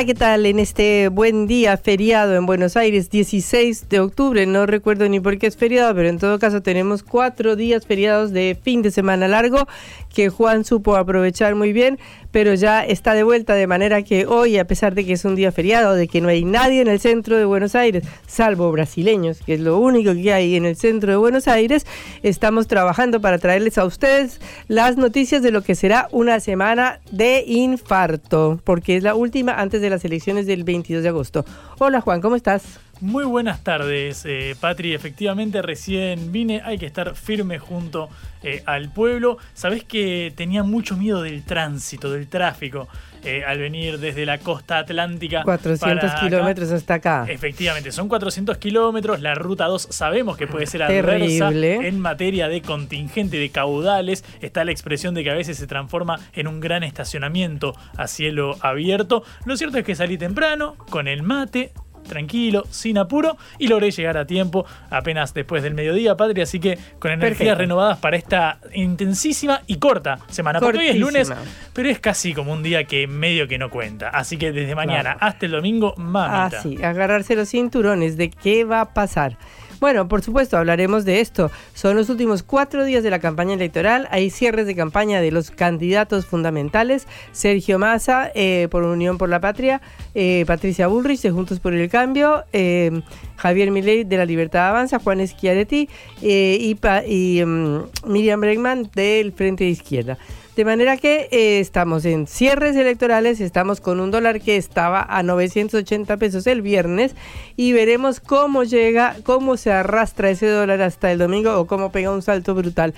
Hola, ¿qué tal? En este buen día feriado en Buenos Aires, 16 de octubre, no recuerdo ni por qué es feriado, pero en todo caso tenemos cuatro días feriados de fin de semana largo que Juan supo aprovechar muy bien, pero ya está de vuelta, de manera que hoy, a pesar de que es un día feriado, de que no hay nadie en el centro de Buenos Aires, salvo brasileños, que es lo único que hay en el centro de Buenos Aires, estamos trabajando para traerles a ustedes las noticias de lo que será una semana de infarto, porque es la última antes de las elecciones del 22 de agosto. Hola Juan, ¿cómo estás? Muy buenas tardes, eh, Patri. Efectivamente, recién vine. Hay que estar firme junto eh, al pueblo. Sabés que tenía mucho miedo del tránsito, del tráfico. Eh, al venir desde la costa atlántica. 400 kilómetros hasta acá. Efectivamente, son 400 kilómetros. La ruta 2 sabemos que puede ser adversa Terrible. en materia de contingente de caudales. Está la expresión de que a veces se transforma en un gran estacionamiento a cielo abierto. Lo cierto es que salí temprano, con el mate, tranquilo, sin apuro y logré llegar a tiempo apenas después del mediodía, Patria, así que con energías Perfecto. renovadas para esta intensísima y corta semana, porque hoy es lunes, pero es casi como un día que medio que no cuenta, así que desde mañana hasta el domingo, mamita. Ah, sí, agarrarse los cinturones de qué va a pasar. Bueno, por supuesto, hablaremos de esto. Son los últimos cuatro días de la campaña electoral. Hay cierres de campaña de los candidatos fundamentales. Sergio Massa, eh, por Unión por la Patria. eh, Patricia Bullrich, de Juntos por el Cambio. eh, Javier Milei, de La Libertad Avanza. Juan Schiaretti eh, y, y, mm, Miriam Bregman, del Frente de Izquierda. De manera que eh, estamos en cierres electorales, estamos con un dólar que estaba a 980 pesos el viernes y veremos cómo llega, cómo se arrastra ese dólar hasta el domingo o cómo pega un salto brutal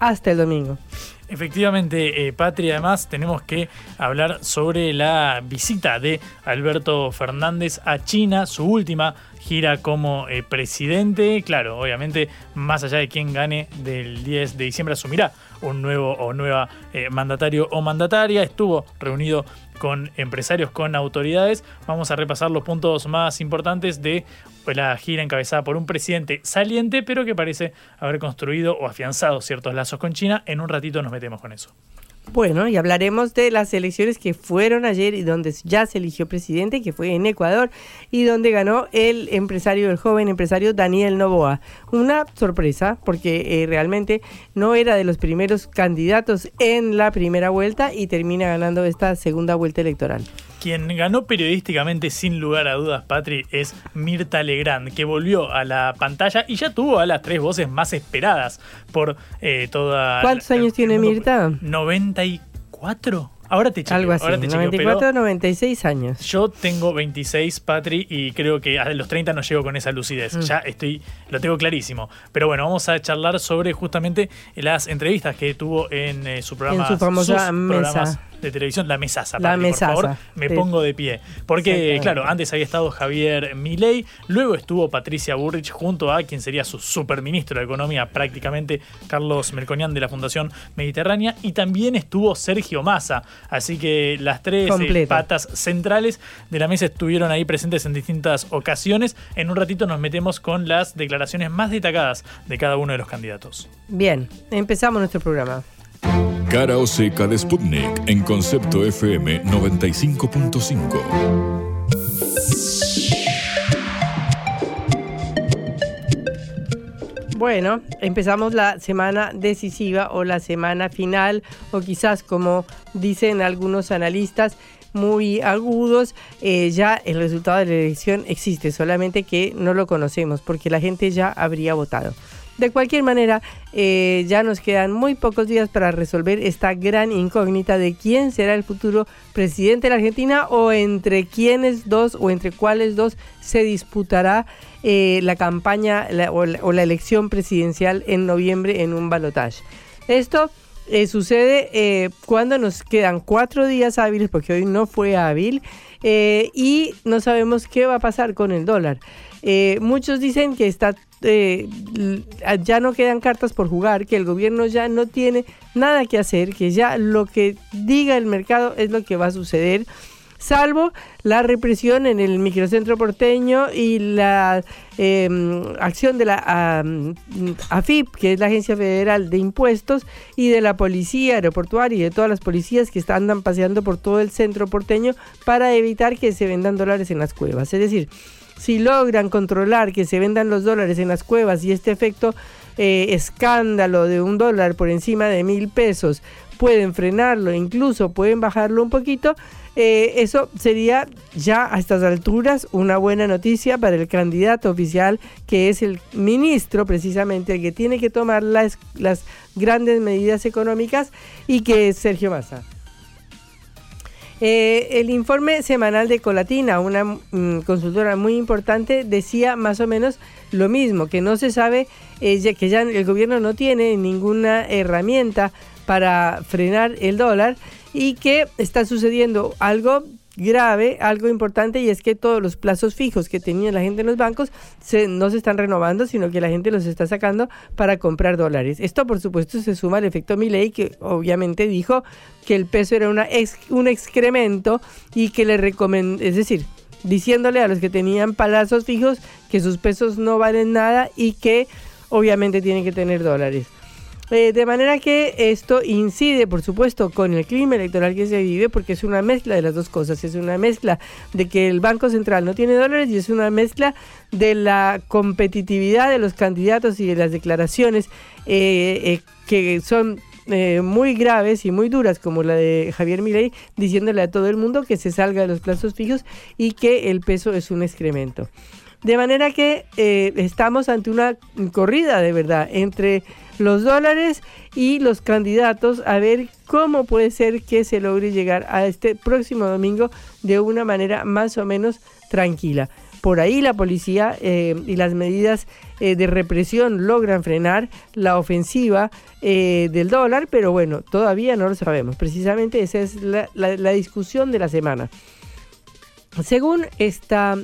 hasta el domingo. Efectivamente, eh, Patria, además tenemos que hablar sobre la visita de Alberto Fernández a China, su última gira como eh, presidente. Claro, obviamente, más allá de quién gane del 10 de diciembre, asumirá un nuevo o nueva eh, mandatario o mandataria. Estuvo reunido con empresarios, con autoridades. Vamos a repasar los puntos más importantes de pues, la gira encabezada por un presidente saliente, pero que parece haber construido o afianzado ciertos lazos con China. En un ratito nos metemos con eso. Bueno, y hablaremos de las elecciones que fueron ayer y donde ya se eligió presidente, que fue en Ecuador, y donde ganó el empresario, el joven empresario Daniel Novoa. Una sorpresa, porque eh, realmente no era de los primeros candidatos en la primera vuelta y termina ganando esta segunda vuelta electoral. Quien ganó periodísticamente sin lugar a dudas, Patri, es Mirta Legrand, que volvió a la pantalla y ya tuvo a las tres voces más esperadas por eh, toda... ¿Cuántos años tiene Mirta? 94. Ahora te chequeo, Algo así, ahora te chequeo, 94, pero 96 años. Yo tengo 26, Patri, y creo que a los 30 no llego con esa lucidez. Mm. Ya estoy, lo tengo clarísimo. Pero bueno, vamos a charlar sobre justamente las entrevistas que tuvo en eh, su programa. En su famosa mesa. De televisión, la mesaza. La Patri, mesaza. Por favor, me Sí. pongo de pie. Porque, claro, antes había estado Javier Milei, luego estuvo Patricia Burrich junto a quien sería su superministro de Economía, prácticamente Carlos Melconian de la Fundación Mediterránea, y también estuvo Sergio Massa. Así que las tres eh, patas centrales de la mesa estuvieron ahí presentes en distintas ocasiones. En un ratito nos metemos con las declaraciones más destacadas de cada uno de los candidatos. Bien, empezamos nuestro programa. Cara o seca de Sputnik en concepto FM 95.5. Bueno, empezamos la semana decisiva o la semana final, o quizás como dicen algunos analistas muy agudos, eh, ya el resultado de la elección existe, solamente que no lo conocemos porque la gente ya habría votado. De cualquier manera, eh, ya nos quedan muy pocos días para resolver esta gran incógnita de quién será el futuro presidente de la Argentina o entre quiénes dos o entre cuáles dos se disputará eh, la campaña o, la, elección presidencial en noviembre en un balotaje. Esto eh, sucede cuando nos quedan cuatro días hábiles, porque hoy no fue hábil, y no sabemos qué va a pasar con el dólar. Muchos dicen que está eh, ya no quedan cartas por jugar, que el gobierno ya no tiene nada que hacer, que ya lo que diga el mercado es lo que va a suceder salvo la represión en el microcentro porteño y la em, acción de la AFIP, que es la Agencia Federal de Impuestos, y de la Policía Aeroportuaria y de todas las policías que andan paseando por todo el centro porteño para evitar que se vendan dólares en las cuevas. Es decir, si logran controlar que se vendan los dólares en las cuevas y este efecto eh, escándalo de un dólar por encima de mil pesos pueden frenarlo, incluso pueden bajarlo un poquito, eh, eso sería ya a estas alturas una buena noticia para el candidato oficial que es el ministro precisamente el que tiene que tomar las, las grandes medidas económicas y que es Sergio Massa. Eh, el informe semanal de Colatina, una mm, consultora muy importante, decía más o menos lo mismo, que no se sabe, eh, que ya el gobierno no tiene ninguna herramienta para frenar el dólar y que está sucediendo algo grave, algo importante, y es que todos los plazos fijos que tenía la gente en los bancos se, no se están renovando, sino que la gente los está sacando para comprar dólares. Esto, por supuesto, se suma al efecto Milley, que obviamente dijo que el peso era una un excremento y que le recomendó, es decir, diciéndole a los que tenían plazos fijos que sus pesos no valen nada y que obviamente tienen que tener dólares. Eh, de manera que esto incide, por supuesto, con el clima electoral que se vive, porque es una mezcla de las dos cosas. Es una mezcla de que el Banco Central no tiene dólares y es una mezcla de la competitividad de los candidatos y de las declaraciones eh, eh, que son muy graves y muy duras, como la de Javier Milei, diciéndole a todo el mundo que se salga de los plazos fijos y que el peso es un excremento. De manera que estamos ante una corrida de verdad entre los dólares y los candidatos a ver cómo puede ser que se logre llegar a este próximo domingo de una manera más o menos tranquila. Por ahí la policía eh, y las medidas eh, de represión logran frenar la ofensiva eh, del dólar, pero bueno, todavía no lo sabemos. Precisamente esa es la, la discusión de la semana. Según esta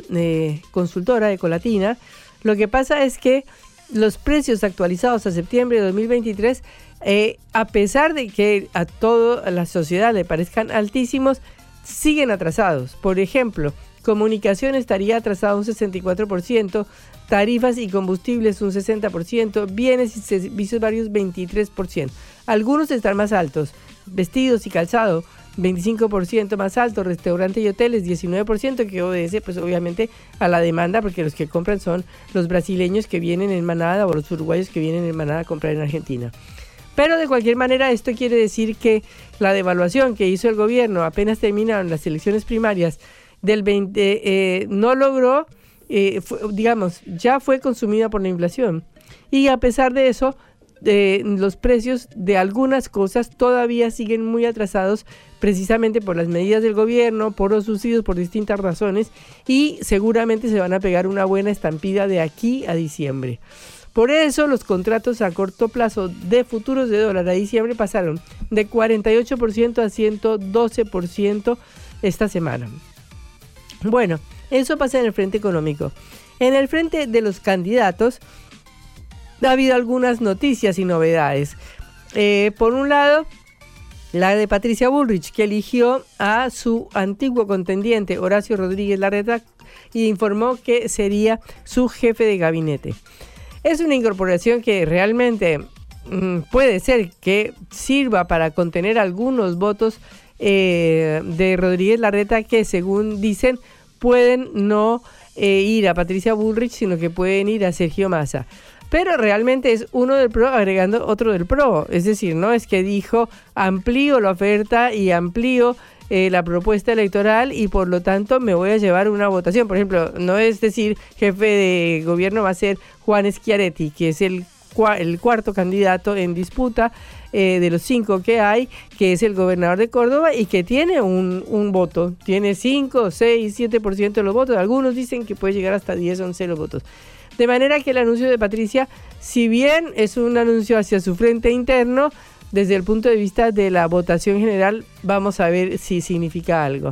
consultora de Colatina, lo que pasa es que los precios actualizados a septiembre de 2023, eh, a pesar de que a toda la sociedad le parezcan altísimos, siguen atrasados. Por ejemplo, comunicación estaría atrasado un 64%, tarifas y combustibles un 60%, bienes y servicios varios 23%. Algunos están más altos, vestidos y calzado 25% más alto, restaurantes y hoteles 19%, que obedece pues obviamente a la demanda, porque los que compran son los brasileños que vienen en manada o los uruguayos que vienen en manada a comprar en Argentina. Pero de cualquier manera esto quiere decir que la devaluación que hizo el gobierno apenas terminaron las elecciones primarias del 20 eh, no logró, eh, digamos, ya fue consumida por la inflación. Y a pesar de eso, los precios de algunas cosas todavía siguen muy atrasados precisamente por las medidas del gobierno, por los subsidios, por distintas razones y seguramente se van a pegar una buena estampida de aquí a diciembre. Por eso los contratos a corto plazo de futuros de dólar a diciembre pasaron de 48% a 112% esta semana. Bueno, eso pasa en el frente económico. En el frente de los candidatos, ha habido algunas noticias y novedades. Eh, por un lado, la de Patricia Bullrich, que eligió a su antiguo contendiente Horacio Rodríguez Larreta y informó que sería su jefe de gabinete. Es una incorporación que realmente mm, puede ser que sirva para contener algunos votos eh, de Rodríguez Larreta que según dicen pueden no eh, ir a Patricia Bullrich, sino que pueden ir a Sergio Massa. Pero realmente es uno del PRO agregando otro del PRO. Es decir, no es que dijo amplío la oferta y amplío eh, la propuesta electoral y por lo tanto me voy a llevar una votación. Por ejemplo, no es decir jefe de gobierno va a ser Juan Schiaretti, que es el, el cuarto candidato en disputa eh, de los cinco que hay, que es el gobernador de Córdoba y que tiene un, un voto. Tiene 5, 6, 7% de los votos. Algunos dicen que puede llegar hasta 10, 11 los votos. De manera que el anuncio de Patricia, si bien es un anuncio hacia su frente interno, desde el punto de vista de la votación general, vamos a ver si significa algo.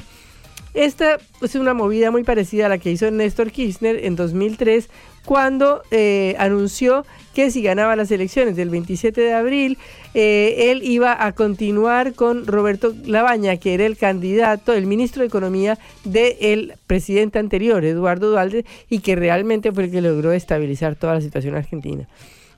Esta es una movida muy parecida a la que hizo Néstor Kirchner en 2003, cuando eh, anunció que si ganaba las elecciones del 27 de abril, eh, él iba a continuar con Roberto Labaña, que era el candidato, el ministro de Economía del presidente anterior, Eduardo Dualde, y que realmente fue el que logró estabilizar toda la situación argentina.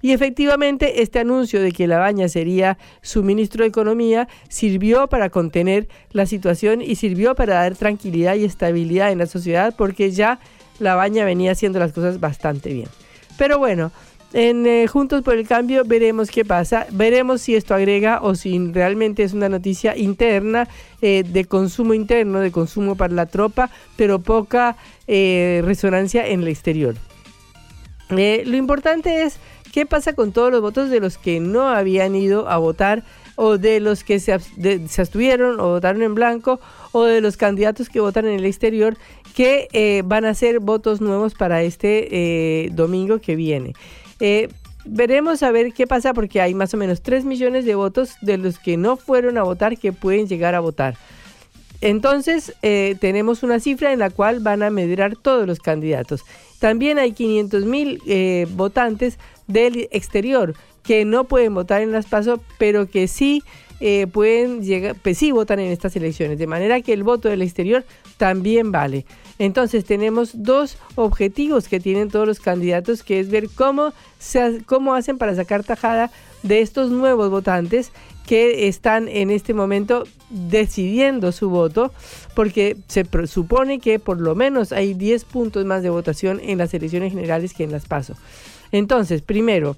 Y efectivamente, este anuncio de que Labaña sería su ministro de Economía sirvió para contener la situación y sirvió para dar tranquilidad y estabilidad en la sociedad porque ya Labaña venía haciendo las cosas bastante bien. Pero bueno, en eh, Juntos por el Cambio veremos qué pasa, veremos si esto agrega o si realmente es una noticia interna eh, de consumo interno, de consumo para la tropa, pero poca eh, resonancia en el exterior. lo importante es ¿Qué pasa con todos los votos de los que no habían ido a votar o de los que se, abstuvieron o votaron en blanco o de los candidatos que votan en el exterior que eh, van a ser votos nuevos para este eh, domingo que viene? Eh, veremos a ver qué pasa porque hay más o menos 3 millones de votos de los que no fueron a votar que pueden llegar a votar. Entonces, tenemos una cifra en la cual van a medir todos los candidatos. También hay 500 mil votantes del exterior que no pueden votar en las PASO, pero que sí eh, pueden llegar, pues sí votan en estas elecciones, de manera que el voto del exterior también vale. Entonces tenemos dos objetivos que tienen todos los candidatos, que es ver cómo, se, cómo hacen para sacar tajada de estos nuevos votantes que están en este momento decidiendo su voto, porque se supone que por lo menos hay 10 puntos más de votación en las elecciones generales que en las PASO. Entonces, primero,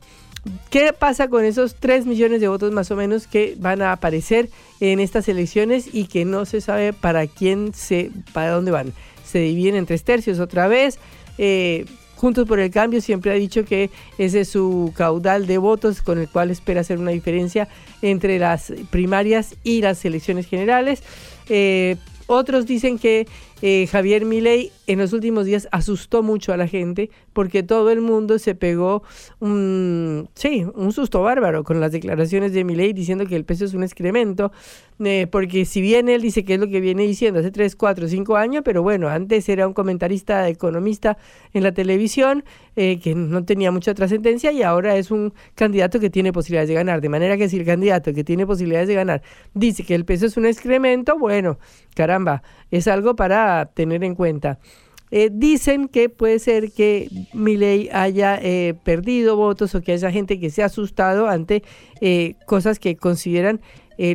¿qué pasa con esos 3 millones de votos más o menos que van a aparecer en estas elecciones y que no se sabe para quién se, para dónde van? Se dividen en tres tercios otra vez. Eh, Juntos por el Cambio siempre ha dicho que ese es su caudal de votos con el cual espera hacer una diferencia entre las primarias y las elecciones generales. Eh, otros dicen que eh, Javier Milei en los últimos días asustó mucho a la gente porque todo el mundo se pegó un, sí, un susto bárbaro con las declaraciones de Milei diciendo que el peso es un excremento, eh, porque si bien él dice que es lo que viene diciendo hace 3, 4, 5 años, pero bueno, antes era un comentarista economista en la televisión eh, que no tenía mucha trascendencia y ahora es un candidato que tiene posibilidades de ganar, de manera que si el candidato que tiene posibilidades de ganar dice que el peso es un excremento, bueno, caramba, es algo para tener en cuenta. Eh, dicen que puede ser que Milei haya eh, perdido votos o que haya gente que se ha asustado ante eh, cosas que consideran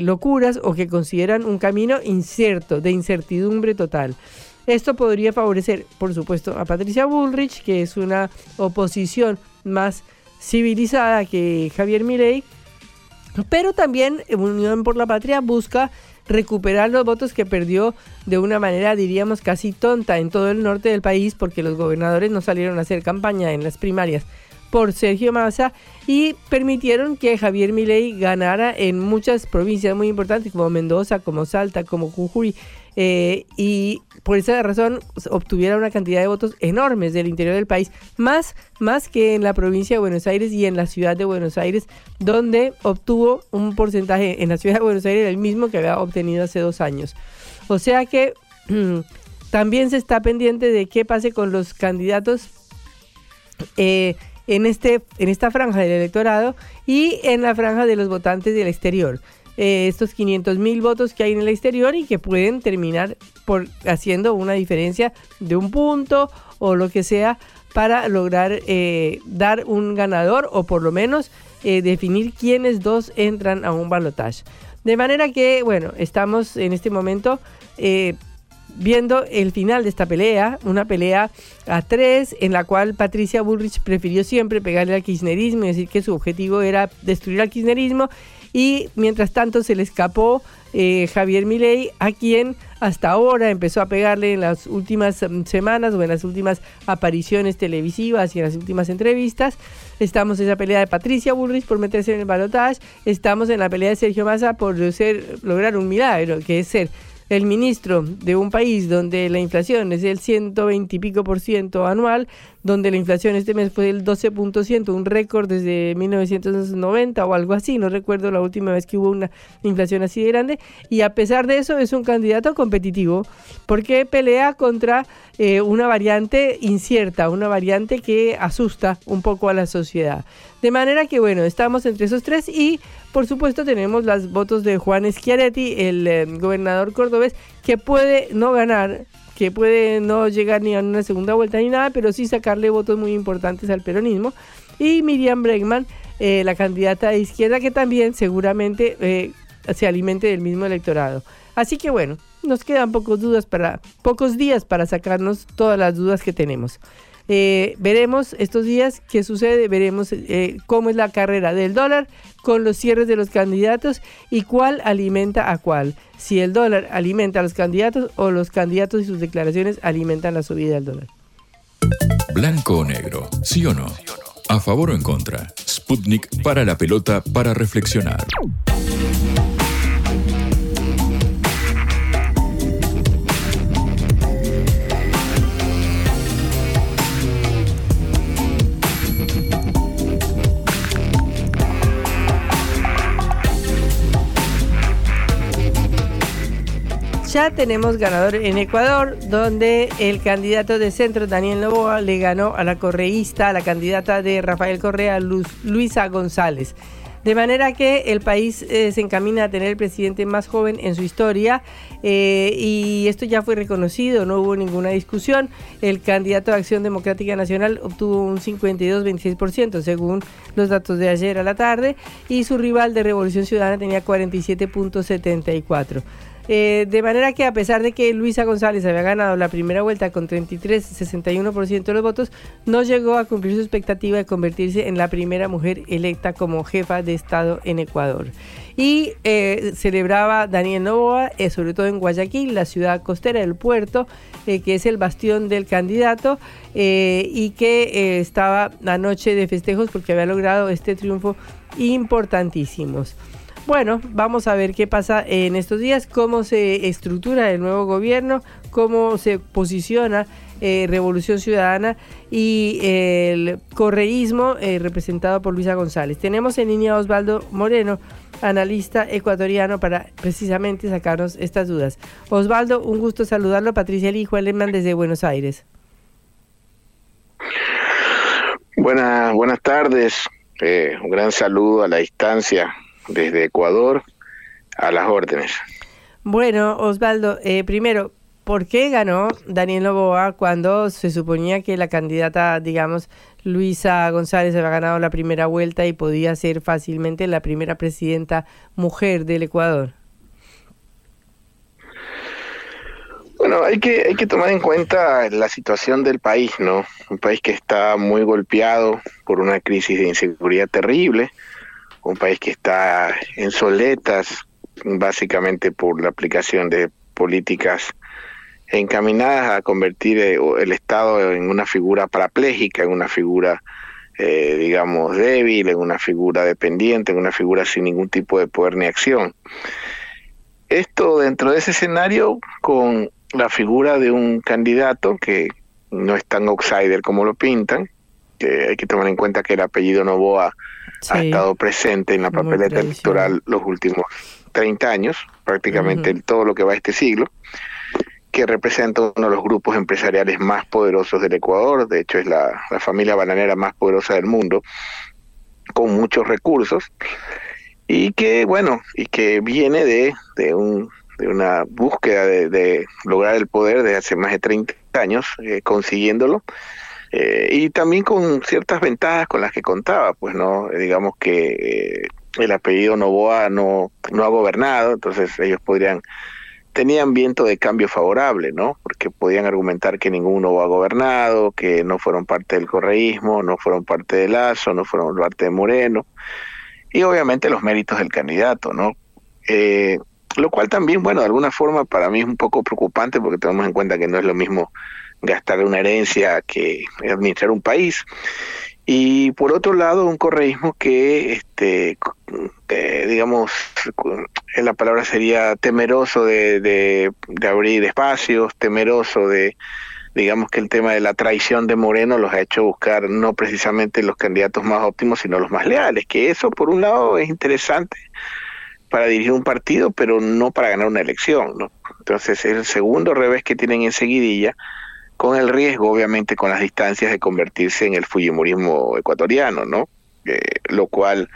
locuras o que consideran un camino incierto, de incertidumbre total. Esto podría favorecer, por supuesto, a Patricia Bullrich, que es una oposición más civilizada que Javier Milei, pero también Unión por la Patria busca recuperar los votos que perdió de una manera, diríamos, casi tonta en todo el norte del país porque los gobernadores no salieron a hacer campaña en las primarias por Sergio Massa y permitieron que Javier Milei ganara en muchas provincias muy importantes como Mendoza, como Salta, como Jujuy eh, y por esa razón obtuviera una cantidad de votos enormes del interior del país, más, más que en la provincia de Buenos Aires y en la ciudad de Buenos Aires, donde obtuvo un porcentaje en la ciudad de Buenos Aires el mismo que había obtenido hace dos años. O sea que también se está pendiente de qué pase con los candidatos. Eh, en, este, en esta franja del electorado y en la franja de los votantes del exterior. Eh, estos 500 mil votos que hay en el exterior y que pueden terminar por haciendo una diferencia de un punto o lo que sea para lograr eh, dar un ganador o por lo menos eh, definir quiénes dos entran a un balotaje. De manera que, bueno, estamos en este momento viendo el final de esta pelea, una pelea a tres en la cual Patricia Bullrich prefirió siempre pegarle al kirchnerismo y decir que su objetivo era destruir al kirchnerismo y mientras tanto se le escapó eh, Javier Milei, a quien hasta ahora empezó a pegarle en las últimas mm, semanas o en las últimas apariciones televisivas y en las últimas entrevistas. Estamos en la pelea de Patricia Bullrich por meterse en el balotaje. Estamos en la pelea de Sergio Massa por lograr un milagro, que es ser el ministro de un país donde la inflación es del 120 y pico por ciento anual, donde la inflación este mes fue del 12%, un récord desde 1990 o algo así, no recuerdo la última vez que hubo una inflación así de grande, y a pesar de eso es un candidato competitivo, porque pelea contra eh, una variante incierta, una variante que asusta un poco a la sociedad. De manera que bueno, estamos entre esos tres y por supuesto tenemos las votos de Juan Schiaretti, el eh, gobernador cordobés, que puede no ganar, que puede no llegar ni a una segunda vuelta ni nada, pero sí sacarle votos muy importantes al peronismo. Y Miriam Bregman, eh, la candidata de izquierda, que también seguramente eh, se alimente del mismo electorado. Así que bueno, nos quedan pocos, dudas para, pocos días para sacarnos todas las dudas que tenemos. Eh, veremos estos días qué sucede, veremos eh, cómo es la carrera del dólar con los cierres de los candidatos y cuál alimenta a cuál. Si el dólar alimenta a los candidatos o los candidatos y sus declaraciones alimentan la subida del dólar. Blanco o negro, sí o no. A favor o en contra. Sputnik para la pelota para reflexionar. Ya tenemos ganador en Ecuador, donde el candidato de centro, Daniel Novoa, le ganó a la correísta, a la candidata de Rafael Correa, Luisa González. De manera que el país eh, se encamina a tener el presidente más joven en su historia eh, y esto ya fue reconocido, no hubo ninguna discusión. El candidato de Acción Democrática Nacional obtuvo un 52-26% según los datos de ayer a la tarde y su rival de Revolución Ciudadana tenía 47.74%. Eh, de manera que a pesar de que Luisa González había ganado la primera vuelta con 33-61% de los votos, no llegó a cumplir su expectativa de convertirse en la primera mujer electa como jefa de Estado en Ecuador. Y eh, celebraba Daniel Novoa, eh, sobre todo en Guayaquil, la ciudad costera del puerto, que es el bastión del candidato, y que estaba anoche de festejos porque había logrado este triunfo importantísimos. Bueno, vamos a ver qué pasa en estos días, cómo se estructura el nuevo gobierno, cómo se posiciona eh, Revolución Ciudadana y el correísmo eh, representado por Luisa González. Tenemos en línea a Osvaldo Moreno, analista ecuatoriano, para precisamente sacarnos estas dudas. Osvaldo, un gusto saludarlo. Patricia Lijo Alemán desde Buenos Aires. Buenas, buenas tardes. Eh, un gran saludo a la distancia desde Ecuador a las órdenes. Bueno, Osvaldo, eh, primero, ¿por qué ganó Daniel Novoa cuando se suponía que la candidata, digamos, Luisa González había ganado la primera vuelta y podía ser fácilmente la primera presidenta mujer del Ecuador? Bueno, hay que, hay que tomar en cuenta la situación del país, ¿no? Un país que está muy golpeado por una crisis de inseguridad terrible, un país que está en soletas, básicamente por la aplicación de políticas encaminadas a convertir eh, el Estado en una figura parapléjica, en una figura, eh, digamos, débil, en una figura dependiente, en una figura sin ningún tipo de poder ni acción. Esto dentro de ese escenario con la figura de un candidato que no es tan outsider como lo pintan, que hay que tomar en cuenta que el apellido Novoa ha estado presente en la papeleta electoral los últimos 30 años, prácticamente en todo lo que va a este siglo, que representa uno de los grupos empresariales más poderosos del Ecuador, de hecho es la, familia bananera más poderosa del mundo, con muchos recursos, y que, bueno, y que viene de, de, un, de una búsqueda de, lograr el poder de hace más de 30 años, eh, consiguiéndolo, Eh, y también con ciertas ventajas con las que contaba, pues no, digamos que eh, el apellido Novoa no, no ha gobernado, entonces ellos podrían, tenían viento de cambio favorable, ¿no? Porque podían argumentar que ninguno ha gobernado, que no fueron parte del correísmo, no fueron parte de Lazo, no fueron parte de Moreno, y obviamente los méritos del candidato, ¿no? Eh, lo cual también, bueno, de alguna forma para mí es un poco preocupante porque tenemos en cuenta que no es lo mismo gastar una herencia que administrar un país. Y por otro lado, un correísmo que, este, digamos, la palabra sería temeroso de, abrir espacios, temeroso de, digamos que el tema de la traición de Moreno los ha hecho buscar no precisamente los candidatos más óptimos, sino los más leales, que eso por un lado es interesante para dirigir un partido, pero no para ganar una elección. Entonces, el segundo revés que tienen en seguidilla con el riesgo, obviamente, con las distancias de convertirse en el Fujimorismo ecuatoriano, ¿no? Eh, lo cual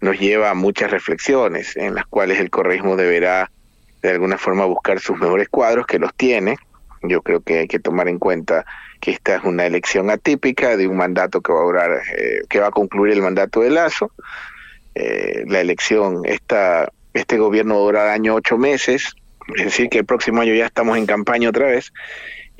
nos lleva a muchas reflexiones en las cuales el correísmo deberá de alguna forma buscar sus mejores cuadros, que los tiene. Yo creo que hay que tomar en cuenta que esta es una elección atípica de un mandato que va a durar, eh, que va a concluir el mandato de Lazo. Eh, la elección, esta, este gobierno durará año ocho meses, es decir, que el próximo año ya estamos en campaña otra vez,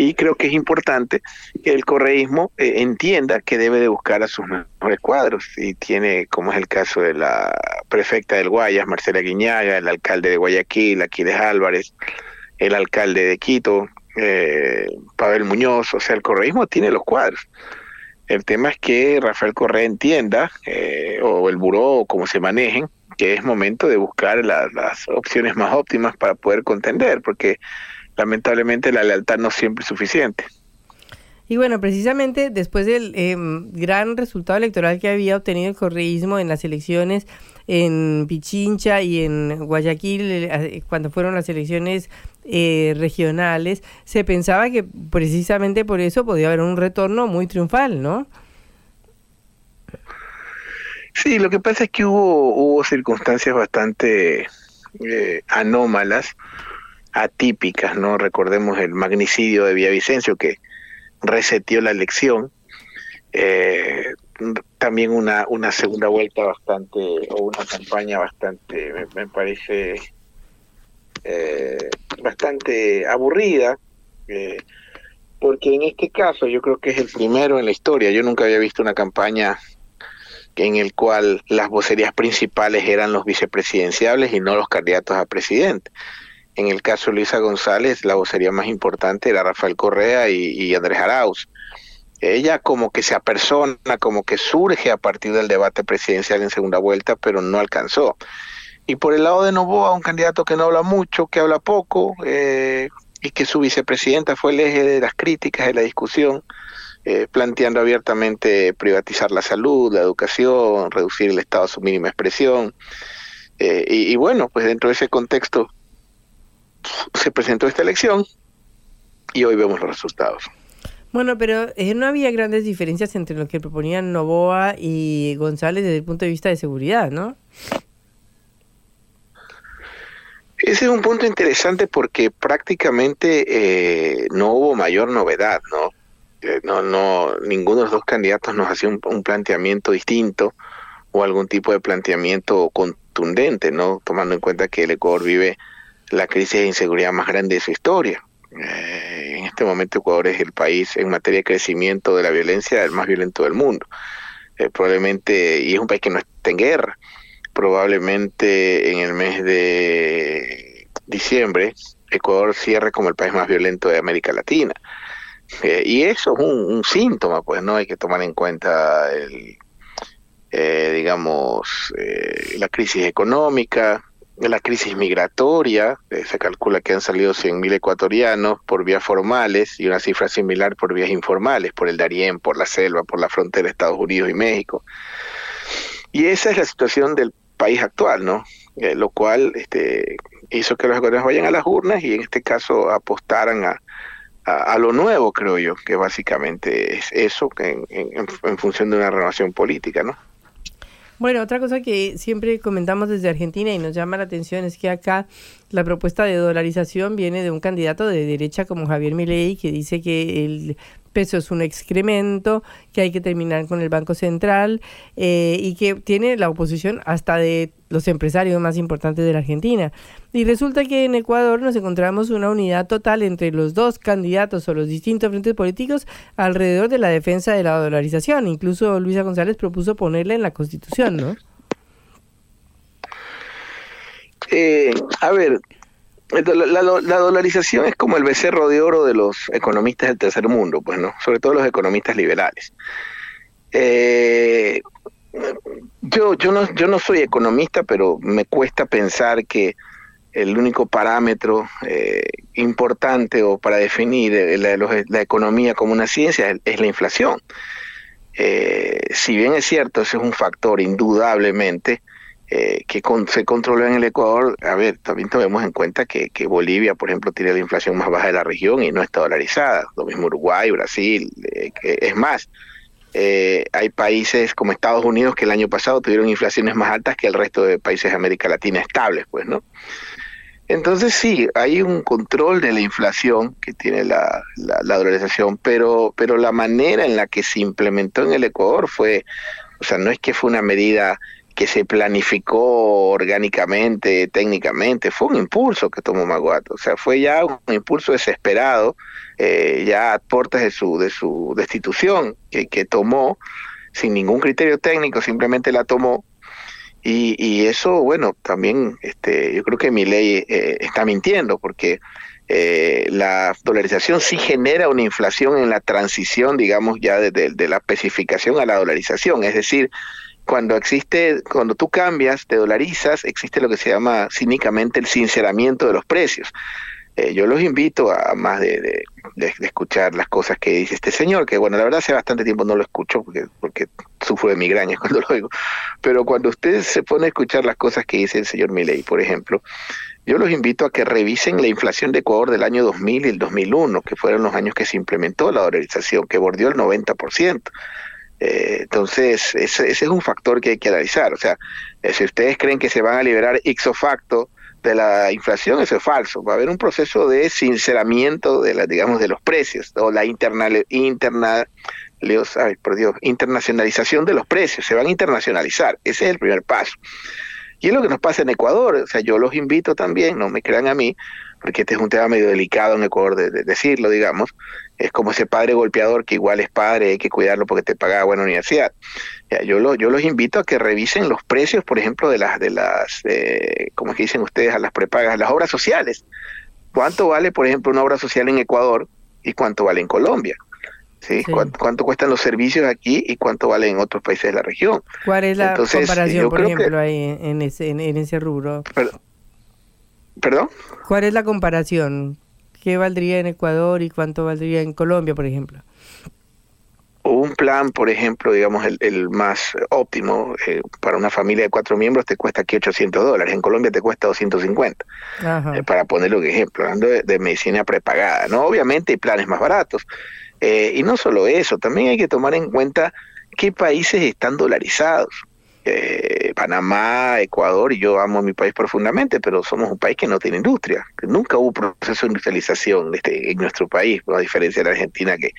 y creo que es importante que el correísmo eh, entienda que debe de buscar a sus mejores cuadros y tiene, como es el caso de la prefecta del Guayas, Marcela Guiñaga, el alcalde de Guayaquil, Aquiles Álvarez, el alcalde de Quito, eh, Pavel Muñoz, o sea, el correísmo tiene los cuadros. El tema es que Rafael Correa entienda, eh, o el buró, o como se manejen, que es momento de buscar las opciones más óptimas para poder contender, porque lamentablemente la lealtad no siempre es suficiente. Y bueno, precisamente después del em, gran resultado electoral que había obtenido el correísmo en las elecciones en Pichincha y en Guayaquil, eh, cuando fueron las elecciones eh, regionales, se pensaba que precisamente por eso podía haber un retorno muy triunfal, ¿no? Sí, lo que pasa es que hubo, hubo circunstancias bastante eh, anómalas atípicas, ¿no? Recordemos el magnicidio de Villavicencio que resetió la elección. Eh, también una, una segunda vuelta bastante, o una campaña bastante, me, parece, eh, bastante aburrida, eh, porque en este caso yo creo que es el primero en la historia. Yo nunca había visto una campaña en el cual las vocerías principales eran los vicepresidenciables y no los candidatos a presidente. En el caso de Luisa González, la vocería más importante era Rafael Correa y, Andrés Arauz. Ella como que se apersona, como que surge a partir del debate presidencial en segunda vuelta, pero no alcanzó. Y por el lado de Novoa, un candidato que no habla mucho, que habla poco, eh, y que su vicepresidenta fue el eje de las críticas, de la discusión, eh, planteando abiertamente privatizar la salud, la educación, reducir el Estado a su mínima expresión. Eh, y, y, bueno, pues dentro de ese contexto se presentó esta elección y hoy vemos los resultados. Bueno, pero eh, no había grandes diferencias entre lo que proponían Novoa y González desde el punto de vista de seguridad, ¿no? Ese es un punto interesante porque prácticamente eh, no hubo mayor novedad, ¿no? Eh, no, no, ninguno de los dos candidatos nos hacía un, un, planteamiento distinto o algún tipo de planteamiento contundente, ¿no? Tomando en cuenta que el Ecuador vive la crisis de inseguridad más grande de su historia. Eh, en este momento Ecuador es el país en materia de crecimiento de la violencia el más violento del mundo. Eh, probablemente, y es un país que no está en guerra, probablemente en el mes de diciembre Ecuador cierre como el país más violento de América Latina. Eh, y eso es un, síntoma, pues no hay que tomar en cuenta el, digamos, la crisis económica, la crisis migratoria, eh, se calcula que han salido 100.000 ecuatorianos por vías formales y una cifra similar por vías informales, por el Darién, por la selva, por la frontera de Estados Unidos y México. Y esa es la situación del país actual, ¿no? Eh, lo cual este, hizo que los ecuatorianos vayan a las urnas y en este caso apostaran a, a, lo nuevo, creo yo, que básicamente es eso en, en, en función de una renovación política, ¿no? Bueno, otra cosa que siempre comentamos desde Argentina y nos llama la atención es que acá la propuesta de dolarización viene de un candidato de derecha como Javier Milei que dice que el peso es un excremento, que hay que terminar con el Banco Central eh, y que tiene la oposición hasta de los empresarios más importantes de la Argentina. Y resulta que en Ecuador nos encontramos una unidad total entre los dos candidatos o los distintos frentes políticos alrededor de la defensa de la dolarización. Incluso Luisa González propuso ponerla en la Constitución, ¿no? Eh, a ver, la, dolarización es como el becerro de oro de los economistas del tercer mundo, pues, ¿no? Sobre todo los economistas liberales. Eh, yo, yo, no, yo no soy economista, pero me cuesta pensar que el único parámetro eh, importante o para definir eh, la, economía como una ciencia es, la inflación. si bien es cierto, ese es un factor indudablemente, eh, que se controla en el Ecuador, a ver, también tomemos en cuenta que, Bolivia, por ejemplo, tiene la inflación más baja de la región y no está dolarizada, lo mismo Uruguay, Brasil, eh, es más, eh, hay países como Estados Unidos que el año pasado tuvieron inflaciones más altas que el resto de países de América Latina estables, pues, ¿no? Entonces sí, hay un control de la inflación que tiene la, la dolarización, pero, pero la manera en la que se implementó en el Ecuador fue, o sea, no es que fue una medida que se planificó orgánicamente, técnicamente, fue un impulso que tomó Maguato, o sea, fue ya un impulso desesperado, eh, ya a de su, de su destitución, que, que tomó sin ningún criterio técnico, simplemente la tomó, y, y eso, bueno, también este, yo creo que mi ley eh, está mintiendo, porque eh, la dolarización sí genera una inflación en la transición, digamos, ya de la especificación a la dolarización, es decir, cuando existe, cuando tú cambias, te dolarizas, existe lo que se llama cínicamente el sinceramiento de los precios. Eh, yo los invito a más de, escuchar las cosas que dice este señor, que bueno, la verdad hace bastante tiempo no lo escucho porque, porque sufro de migrañas cuando lo oigo, pero cuando usted se pone a escuchar las cosas que dice el señor Milei, por ejemplo, yo los invito a que revisen la inflación de Ecuador del año 2000 y el 2001, que fueron los años que se implementó la dolarización, que bordeó el 90%. Eh, entonces, ese, es un factor que hay que analizar. O sea, eh, si ustedes creen que se van a liberar ixo facto de la inflación, eso es falso. Va a haber un proceso de sinceramiento de la, digamos, de los precios o la interna, interna ay, por Dios, internacionalización de los precios. Se van a internacionalizar. Ese es el primer paso. Y es lo que nos pasa en Ecuador. O sea, yo los invito también, no me crean a mí, porque este es un tema medio delicado en Ecuador de, decirlo, digamos, es como ese padre golpeador que igual es padre, hay que cuidarlo porque te paga buena universidad. Ya, yo, lo, yo los invito a que revisen los precios, por ejemplo, de las, de las eh, como que dicen ustedes, a las prepagas, las obras sociales. ¿Cuánto vale, por ejemplo, una obra social en Ecuador y cuánto vale en Colombia? ¿sí? ¿Cuánto, cuestan los servicios aquí y cuánto vale en otros países de la región? ¿Cuál es la comparación, por ejemplo, ahí en ese, en, ese rubro? ¿Perdón? ¿Cuál es la comparación? ¿Qué valdría en Ecuador y cuánto valdría en Colombia, por ejemplo? Un plan, por ejemplo, digamos, el, más óptimo eh, para una familia de cuatro miembros te cuesta aquí 800 dólares. En Colombia te cuesta 250. Eh, para ponerlo de ejemplo, hablando de, medicina prepagada. ¿no? Obviamente hay planes más baratos. Eh, y no solo eso, también hay que tomar en cuenta qué países están dolarizados. Eh, Panamá, Ecuador, y yo amo a mi país profundamente, pero somos un país que no tiene industria. Nunca hubo proceso de industrialización este, en nuestro país, a diferencia de la Argentina que,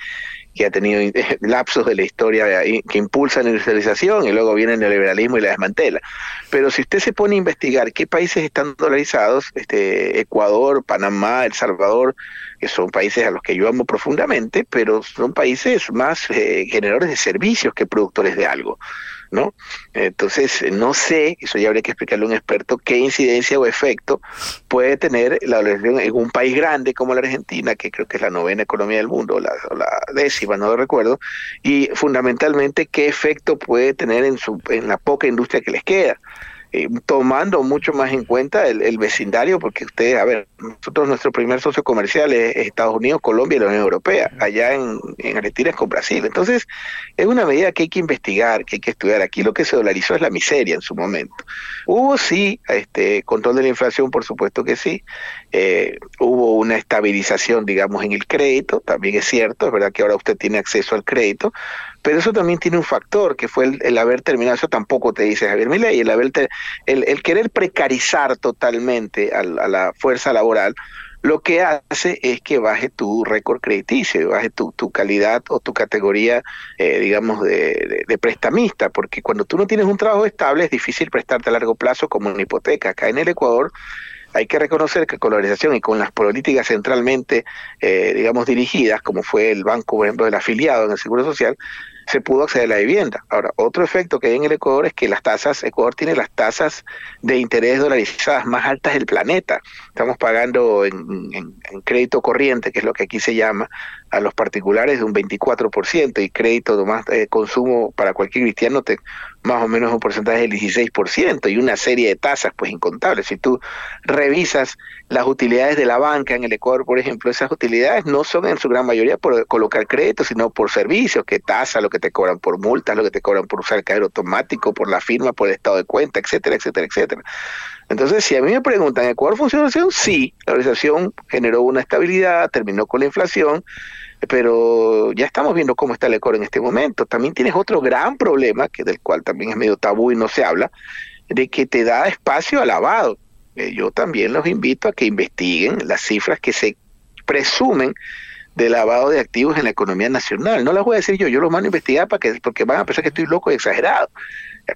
que ha tenido lapsos de la historia que impulsan la industrialización y luego viene el neoliberalismo y la desmantela. Pero si usted se pone a investigar qué países están dolarizados, este, Ecuador, Panamá, El Salvador, que son países a los que yo amo profundamente, pero son países más eh, generadores de servicios que productores de algo. ¿No? Entonces, no sé, eso ya habría que explicarle a un experto, qué incidencia o efecto puede tener la dolarización en un país grande como la Argentina, que creo que es la novena economía del mundo, la, o la décima, no lo recuerdo, y fundamentalmente qué efecto puede tener en, su, en la poca industria que les queda. Eh, tomando mucho más en cuenta el, vecindario, porque ustedes, a ver, nosotros nuestro primer socio comercial es Estados Unidos, Colombia y la Unión Europea, allá en, en Argentina es con Brasil. Entonces, es una medida que hay que investigar, que hay que estudiar. Aquí lo que se dolarizó es la miseria en su momento. Hubo sí, este control de la inflación, por supuesto que sí. Eh, hubo una estabilización, digamos, en el crédito, también es cierto, es verdad que ahora usted tiene acceso al crédito, pero eso también tiene un factor, que fue el, haber terminado, eso tampoco te dice Javier Milei, el, haber el, el querer precarizar totalmente a, la fuerza laboral, lo que hace es que baje tu récord crediticio, baje tu, tu calidad o tu categoría, eh, digamos, de, de, prestamista, porque cuando tú no tienes un trabajo estable es difícil prestarte a largo plazo como una hipoteca. Acá en el Ecuador hay que reconocer que con la organización y con las políticas centralmente, eh, digamos, dirigidas, como fue el banco, por ejemplo, del afiliado en el Seguro Social, se pudo acceder a la vivienda. Ahora, otro efecto que hay en el Ecuador es que las tasas, Ecuador tiene las tasas de interés dolarizadas más altas del planeta. Estamos pagando en, crédito corriente, que es lo que aquí se llama, a los particulares de un 24% y crédito de más eh, consumo para cualquier cristiano te, más o menos un porcentaje del 16% y una serie de tasas pues incontables. Si tú revisas las utilidades de la banca en el Ecuador, por ejemplo, esas utilidades no son en su gran mayoría por colocar crédito, sino por servicios, que tasa, lo que te cobran por multas, lo que te cobran por usar el cajero automático, por la firma, por el estado de cuenta, etcétera, etcétera, etcétera. Entonces, si a mí me preguntan, ¿Ecuador funciona? Sí, la organización generó una estabilidad, terminó con la inflación, pero ya estamos viendo cómo está el Ecuador en este momento. También tienes otro gran problema, que del cual también es medio tabú y no se habla, de que te da espacio a lavado. Eh, yo también los invito a que investiguen las cifras que se presumen de lavado de activos en la economía nacional. No las voy a decir yo, yo los mando a investigar para que, porque van a pensar que estoy loco y exagerado.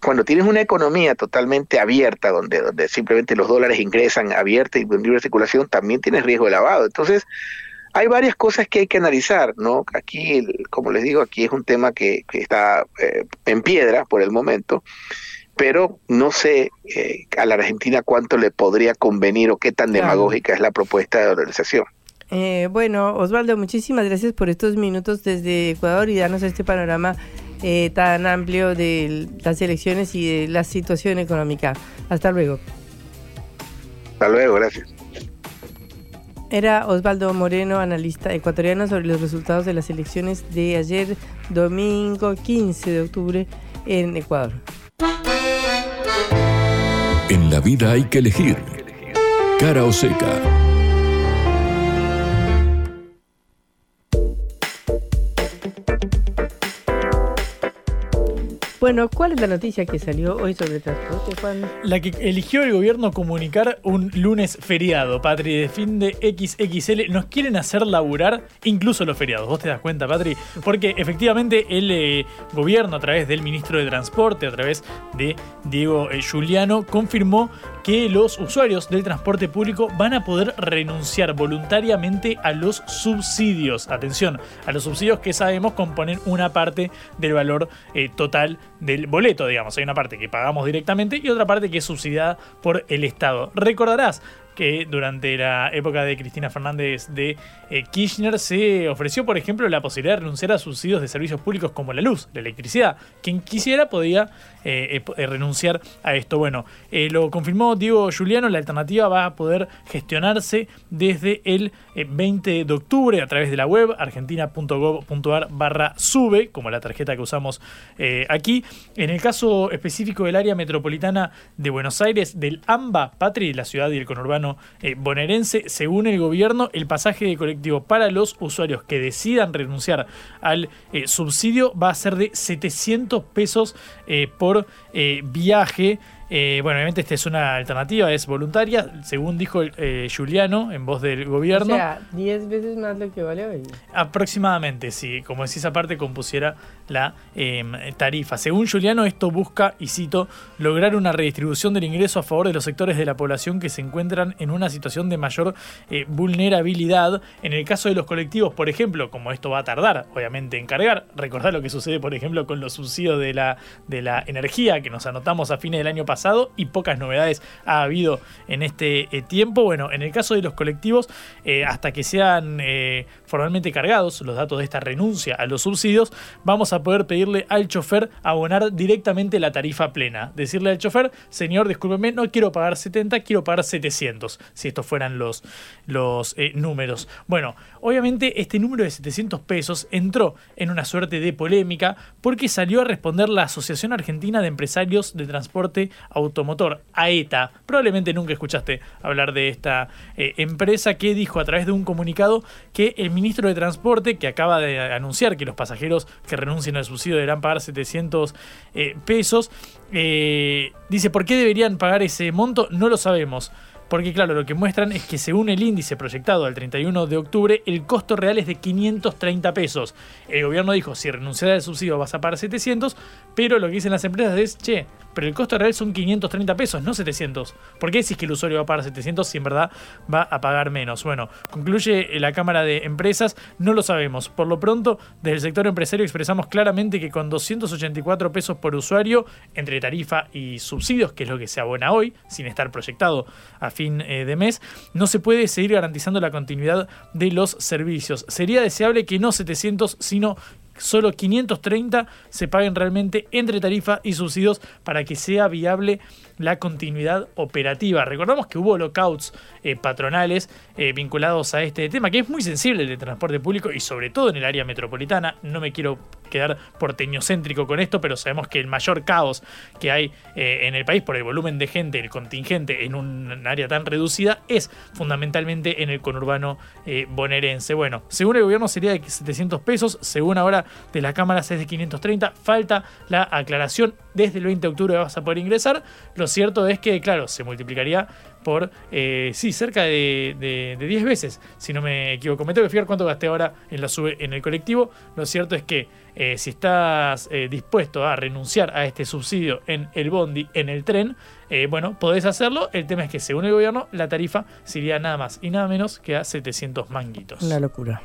Cuando tienes una economía totalmente abierta, donde, donde simplemente los dólares ingresan abierta y en libre circulación, también tienes riesgo de lavado. Entonces, hay varias cosas que hay que analizar, ¿no? Aquí, como les digo, aquí es un tema que, está eh, en piedra por el momento, pero no sé eh, a la Argentina cuánto le podría convenir o qué tan demagógica es la propuesta de organización. Eh, bueno, Osvaldo, muchísimas gracias por estos minutos desde Ecuador y darnos este panorama eh, tan amplio de las elecciones y de la situación económica. Hasta luego. Hasta luego, gracias. Era Osvaldo Moreno, analista ecuatoriano, sobre los resultados de las elecciones de ayer, domingo 15 de octubre, en Ecuador. En la vida hay que elegir. Cara o seca. Bueno, ¿cuál es la noticia que salió hoy sobre transporte, Juan? La que eligió el gobierno comunicar un lunes feriado, Patri, de fin de XXL. Nos quieren hacer laburar incluso los feriados. ¿Vos te das cuenta, Patri? Porque efectivamente el eh, gobierno, a través del ministro de Transporte, a través de Diego eh, Giuliano, confirmó que los usuarios del transporte público van a poder renunciar voluntariamente a los subsidios. Atención, a los subsidios que sabemos componen una parte del valor eh, total del boleto, digamos. Hay una parte que pagamos directamente y otra parte que es subsidiada por el Estado. Recordarás que durante la época de Cristina Fernández de eh, Kirchner se ofreció, por ejemplo, la posibilidad de renunciar a subsidios de servicios públicos como la luz, la electricidad. Quien quisiera podía eh, eh, renunciar a esto. Bueno, lo confirmó Diego Juliano, la alternativa va a poder gestionarse desde el 20 de octubre a través de la web argentina.gov.ar barra sube, como la tarjeta que usamos aquí. En el caso específico del área metropolitana de Buenos Aires, del AMBA, Patri, la ciudad y el conurbano bonaerense, según el gobierno, el pasaje de colectivo para los usuarios que decidan renunciar al subsidio va a ser de 700 pesos por viaje. Eh, bueno, obviamente esta es una alternativa, es voluntaria, según dijo eh, Juliano en voz del gobierno. O sea, 10 veces más lo que vale hoy. Aproximadamente, sí, como si esa parte compusiera la em, tarifa. Según Juliano, esto busca, y cito, lograr una redistribución del ingreso a favor de los sectores de la población que se encuentran en una situación de mayor eh, vulnerabilidad. En el caso de los colectivos, por ejemplo, como esto va a tardar, obviamente, en cargar, recordar lo que sucede, por ejemplo, con los subsidios de la, de la energía que nos anotamos a fines del año pasado y pocas novedades ha habido en este eh, tiempo. Bueno, en el caso de los colectivos, eh, hasta que sean eh, formalmente cargados los datos de esta renuncia a los subsidios, vamos a poder pedirle al chofer abonar directamente la tarifa plena. Decirle al chofer, señor, discúlpeme, no quiero pagar 70, quiero pagar 700, si estos fueran los, los números. Bueno, obviamente este número de 700 pesos entró en una suerte de polémica porque salió a responder la Asociación Argentina de Empresarios de Transporte Automotor, AETA. Probablemente nunca escuchaste hablar de esta empresa que dijo a través de un comunicado que el ministro de Transporte, que acaba de anunciar que los pasajeros que renuncien al subsidio deberán pagar 700 eh, pesos, eh, dice, ¿por qué deberían pagar ese monto? No lo sabemos. Porque claro, lo que muestran es que según el índice proyectado al 31 de octubre, el costo real es de 530 pesos. El gobierno dijo, si renuncias al subsidio vas a pagar 700, pero lo que dicen las empresas es, che, pero el costo real son 530 pesos, no 700. ¿Por qué decís que el usuario va a pagar 700 si en verdad va a pagar menos? Bueno, concluye la Cámara de Empresas, no lo sabemos. Por lo pronto, desde el sector empresario expresamos claramente que con 284 pesos por usuario, entre tarifa y subsidios, que es lo que se abona hoy, sin estar proyectado a fin eh, de mes, no se puede seguir garantizando la continuidad de los servicios. Sería deseable que no 700, sino solo 530 se paguen realmente entre tarifa y subsidios para que sea viable la continuidad operativa. Recordamos que hubo lockouts eh, patronales eh, vinculados a este tema, que es muy sensible el de transporte público y sobre todo en el área metropolitana. No me quiero quedar porteñocéntrico con esto, pero sabemos que el mayor caos que hay eh, en el país por el volumen de gente, el contingente en un área tan reducida, es fundamentalmente en el conurbano bonaerense. Bueno, según el gobierno sería de 700 pesos, según ahora de la Cámara es de 530, falta la aclaración, desde el 20 de octubre vas a poder ingresar. Lo cierto es que, claro, se multiplicaría por, eh, sí, cerca de, 10 veces, si no me equivoco. Me tengo que fijar cuánto gasté ahora en la sube en el colectivo. Lo cierto es que eh, si estás eh, dispuesto a renunciar a este subsidio en el bondi, en el tren, bueno, podés hacerlo. El tema es que, según el gobierno, la tarifa sería nada más y nada menos que a 700 manguitos. Una locura.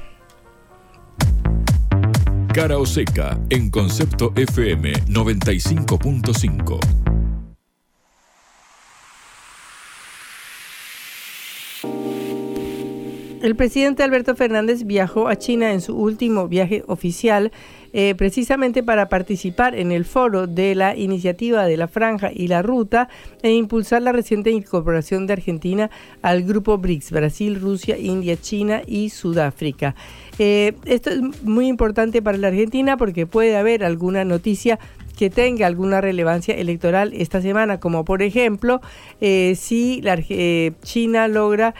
Cara o seca en Concepto FM 95.5. El presidente Alberto Fernández viajó a China en su último viaje oficial eh, precisamente para participar en el foro de la iniciativa de la franja y la ruta e impulsar la reciente incorporación de Argentina al grupo BRICS, Brasil, Rusia, India, China y Sudáfrica. Eh, esto es muy importante para la Argentina porque puede haber alguna noticia que tenga alguna relevancia electoral esta semana, como por ejemplo eh, si la, China logra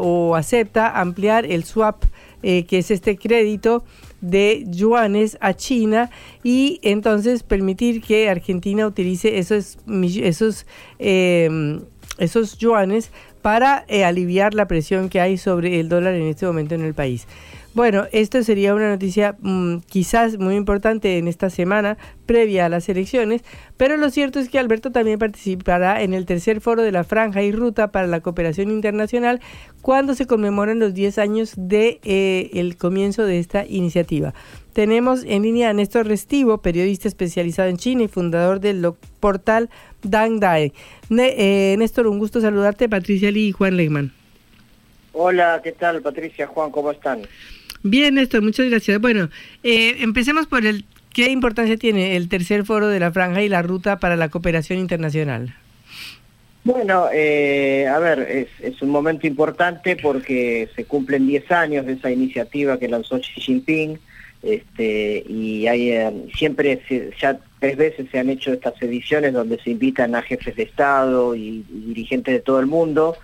o acepta ampliar el swap, que es este crédito de yuanes a China y entonces permitir que Argentina utilice esos, esos, em, esos yuanes para aliviar la presión que hay sobre el dólar en este momento en el país. Bueno, esto sería una noticia mm, quizás muy importante en esta semana previa a las elecciones, pero lo cierto es que Alberto también participará en el tercer foro de la Franja y Ruta para la Cooperación Internacional cuando se conmemoran los 10 años de eh, comienzo de esta iniciativa. Tenemos en línea a Néstor Restivo, periodista especializado en China y fundador del portal Dang Dae. Eh, Néstor, un gusto saludarte, Patricia Lee y Juan Legman. Hola, ¿qué tal Patricia, Juan? ¿Cómo están? Bien, Néstor, muchas gracias. Bueno, eh, empecemos por el qué importancia tiene el tercer foro de la franja y la ruta para la cooperación internacional. Bueno, eh, a ver, es, un momento importante porque se cumplen 10 años de esa iniciativa que lanzó Xi Jinping este, y hay, eh, siempre ya tres veces se han hecho estas ediciones donde se invitan a jefes de Estado y dirigentes de todo el mundo,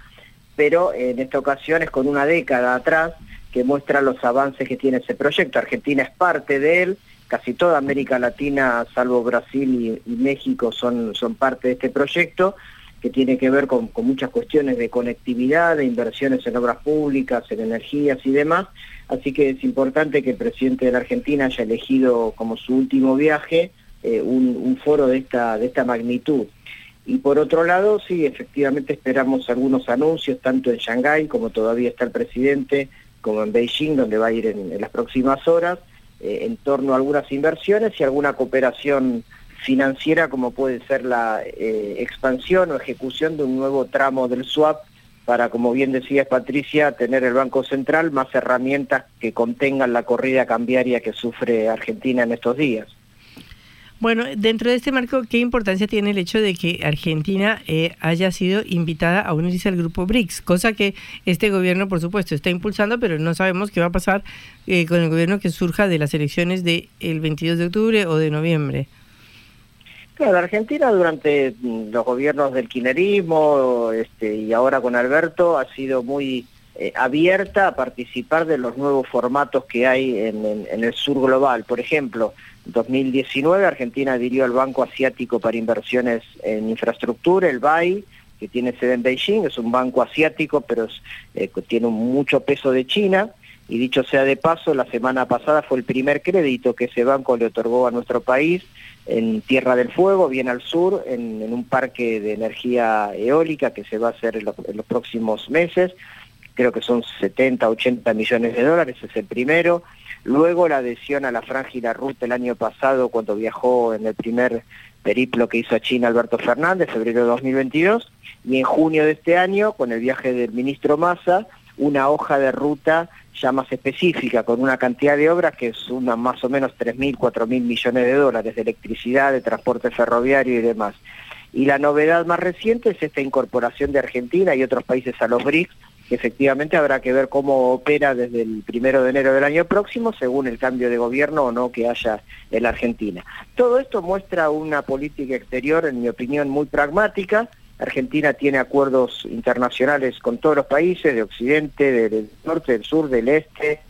pero en esta ocasión es con una década atrás que muestra los avances que tiene ese proyecto. Argentina es parte de él, casi toda América Latina, salvo Brasil y, México, son, son parte de este proyecto, que tiene que ver con, muchas cuestiones de conectividad, de inversiones en obras públicas, en energías y demás. Así que es importante que el presidente de la Argentina haya elegido como su último viaje eh, un, foro de esta, de esta magnitud. Y por otro lado, sí, efectivamente esperamos algunos anuncios, tanto en Shanghái, como todavía está el presidente, como en Beijing, donde va a ir en, las próximas horas, eh, en torno a algunas inversiones y alguna cooperación financiera como puede ser la eh, expansión o ejecución de un nuevo tramo del swap para, como bien decía Patricia, tener el Banco Central más herramientas que contengan la corrida cambiaria que sufre Argentina en estos días. Bueno, dentro de este marco, ¿qué importancia tiene el hecho de que Argentina eh, haya sido invitada a unirse al grupo BRICS? Cosa que este gobierno, por supuesto, está impulsando, pero no sabemos qué va a pasar eh, con el gobierno que surja de las elecciones del 22 de octubre o de noviembre. Claro, Argentina durante mm, los gobiernos del kirchnerismo este, y ahora con Alberto ha sido muy eh, abierta a participar de los nuevos formatos que hay en, el sur global. Por ejemplo, en 2019 Argentina adhirió al Banco Asiático para Inversiones en Infraestructura, el BAI, que tiene sede en Beijing, es un banco asiático, pero eh, tiene mucho peso de China. Y dicho sea de paso, la semana pasada fue el primer crédito que ese banco le otorgó a nuestro país en Tierra del Fuego, bien al sur, en, un parque de energía eólica que se va a hacer en, los próximos meses. Creo que son 70, 80 millones de dólares, es el primero. Luego la adhesión a la Franja y la Ruta el año pasado, cuando viajó en el primer periplo que hizo a China Alberto Fernández, febrero de 2022. Y en junio de este año, con el viaje del ministro Massa, una hoja de ruta ya más específica, con una cantidad de obras que una más o menos 3.000, 4.000 millones de dólares de electricidad, de transporte ferroviario y demás. Y la novedad más reciente es esta incorporación de Argentina y otros países a los BRICS, efectivamente habrá que ver cómo opera desde el primero de enero del año próximo, según el cambio de gobierno o no que haya en la Argentina. Todo esto muestra una política exterior, en mi opinión, muy pragmática, Argentina tiene acuerdos internacionales con todos los países, de Occidente, del norte, del sur, del este.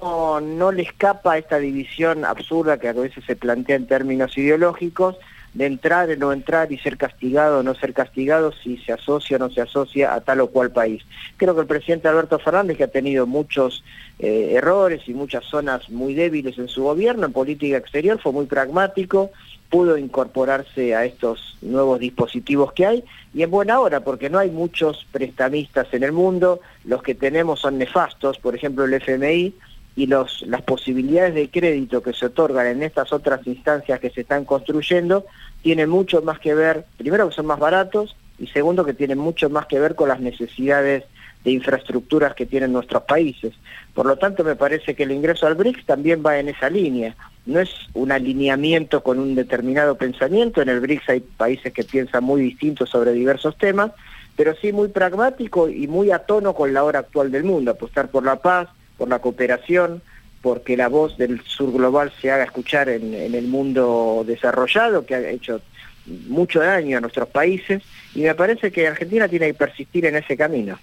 No, no le escapa esta división absurda que a veces se plantea en términos ideológicos, de entrar o no entrar y ser castigado o no ser castigado si se asocia o no se asocia a tal o cual país. Creo que el presidente Alberto Fernández, que ha tenido muchos eh, errores y muchas zonas muy débiles en su gobierno, en política exterior, fue muy pragmático, pudo incorporarse a estos nuevos dispositivos que hay y en buena hora porque no hay muchos prestamistas en el mundo, los que tenemos son nefastos, por ejemplo el FMI y los, las posibilidades de crédito que se otorgan en estas otras instancias que se están construyendo tienen mucho más que ver, primero que son más baratos y segundo que tienen mucho más que ver con las necesidades de infraestructuras que tienen nuestros países. Por lo tanto, me parece que el ingreso al BRICS también va en esa línea. No es un alineamiento con un determinado pensamiento, en el BRICS hay países que piensan muy distintos sobre diversos temas, pero sí muy pragmático y muy a tono con la hora actual del mundo, apostar por la paz, por la cooperación, porque la voz del sur global se haga escuchar en, en el mundo desarrollado, que ha hecho mucho daño a nuestros países, y me parece que Argentina tiene que persistir en ese camino.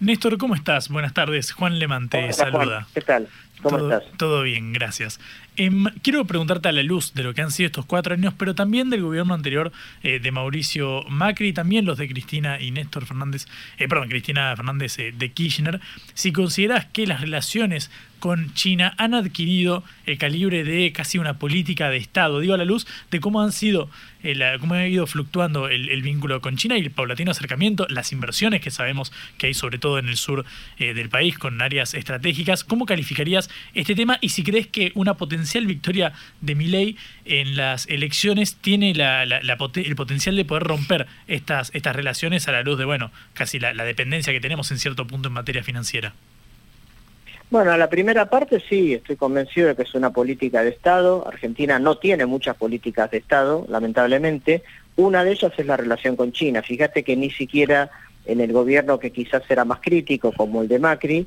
Néstor, ¿cómo estás? Buenas tardes. Juan Lemán te saluda. ¿Qué tal? ¿Cómo estás? Todo bien, gracias. Em, quiero preguntarte a la luz de lo que han sido estos cuatro años, pero también del gobierno anterior eh, de Mauricio Macri, también los de Cristina y Néstor Fernández, eh, perdón, Cristina Fernández eh, de Kirchner, si consideras que las relaciones con China han adquirido el calibre de casi una política de Estado. Digo a la luz de cómo han sido, eh, cómo ha ido fluctuando el, vínculo con China y el paulatino acercamiento, las inversiones que sabemos que hay sobre todo en el sur del país con áreas estratégicas. ¿Cómo calificarías este tema y si crees que una potencial victoria de Milei en las elecciones tiene el potencial de poder romper estas, estas relaciones a la luz de, bueno, casi la dependencia que tenemos en cierto punto en materia financiera? Bueno, la primera parte sí, estoy convencido de que es una política de Estado. Argentina no tiene muchas políticas de Estado, lamentablemente. Una de ellas es la relación con China. Fíjate que ni siquiera en el gobierno que quizás era más crítico, como el de Macri,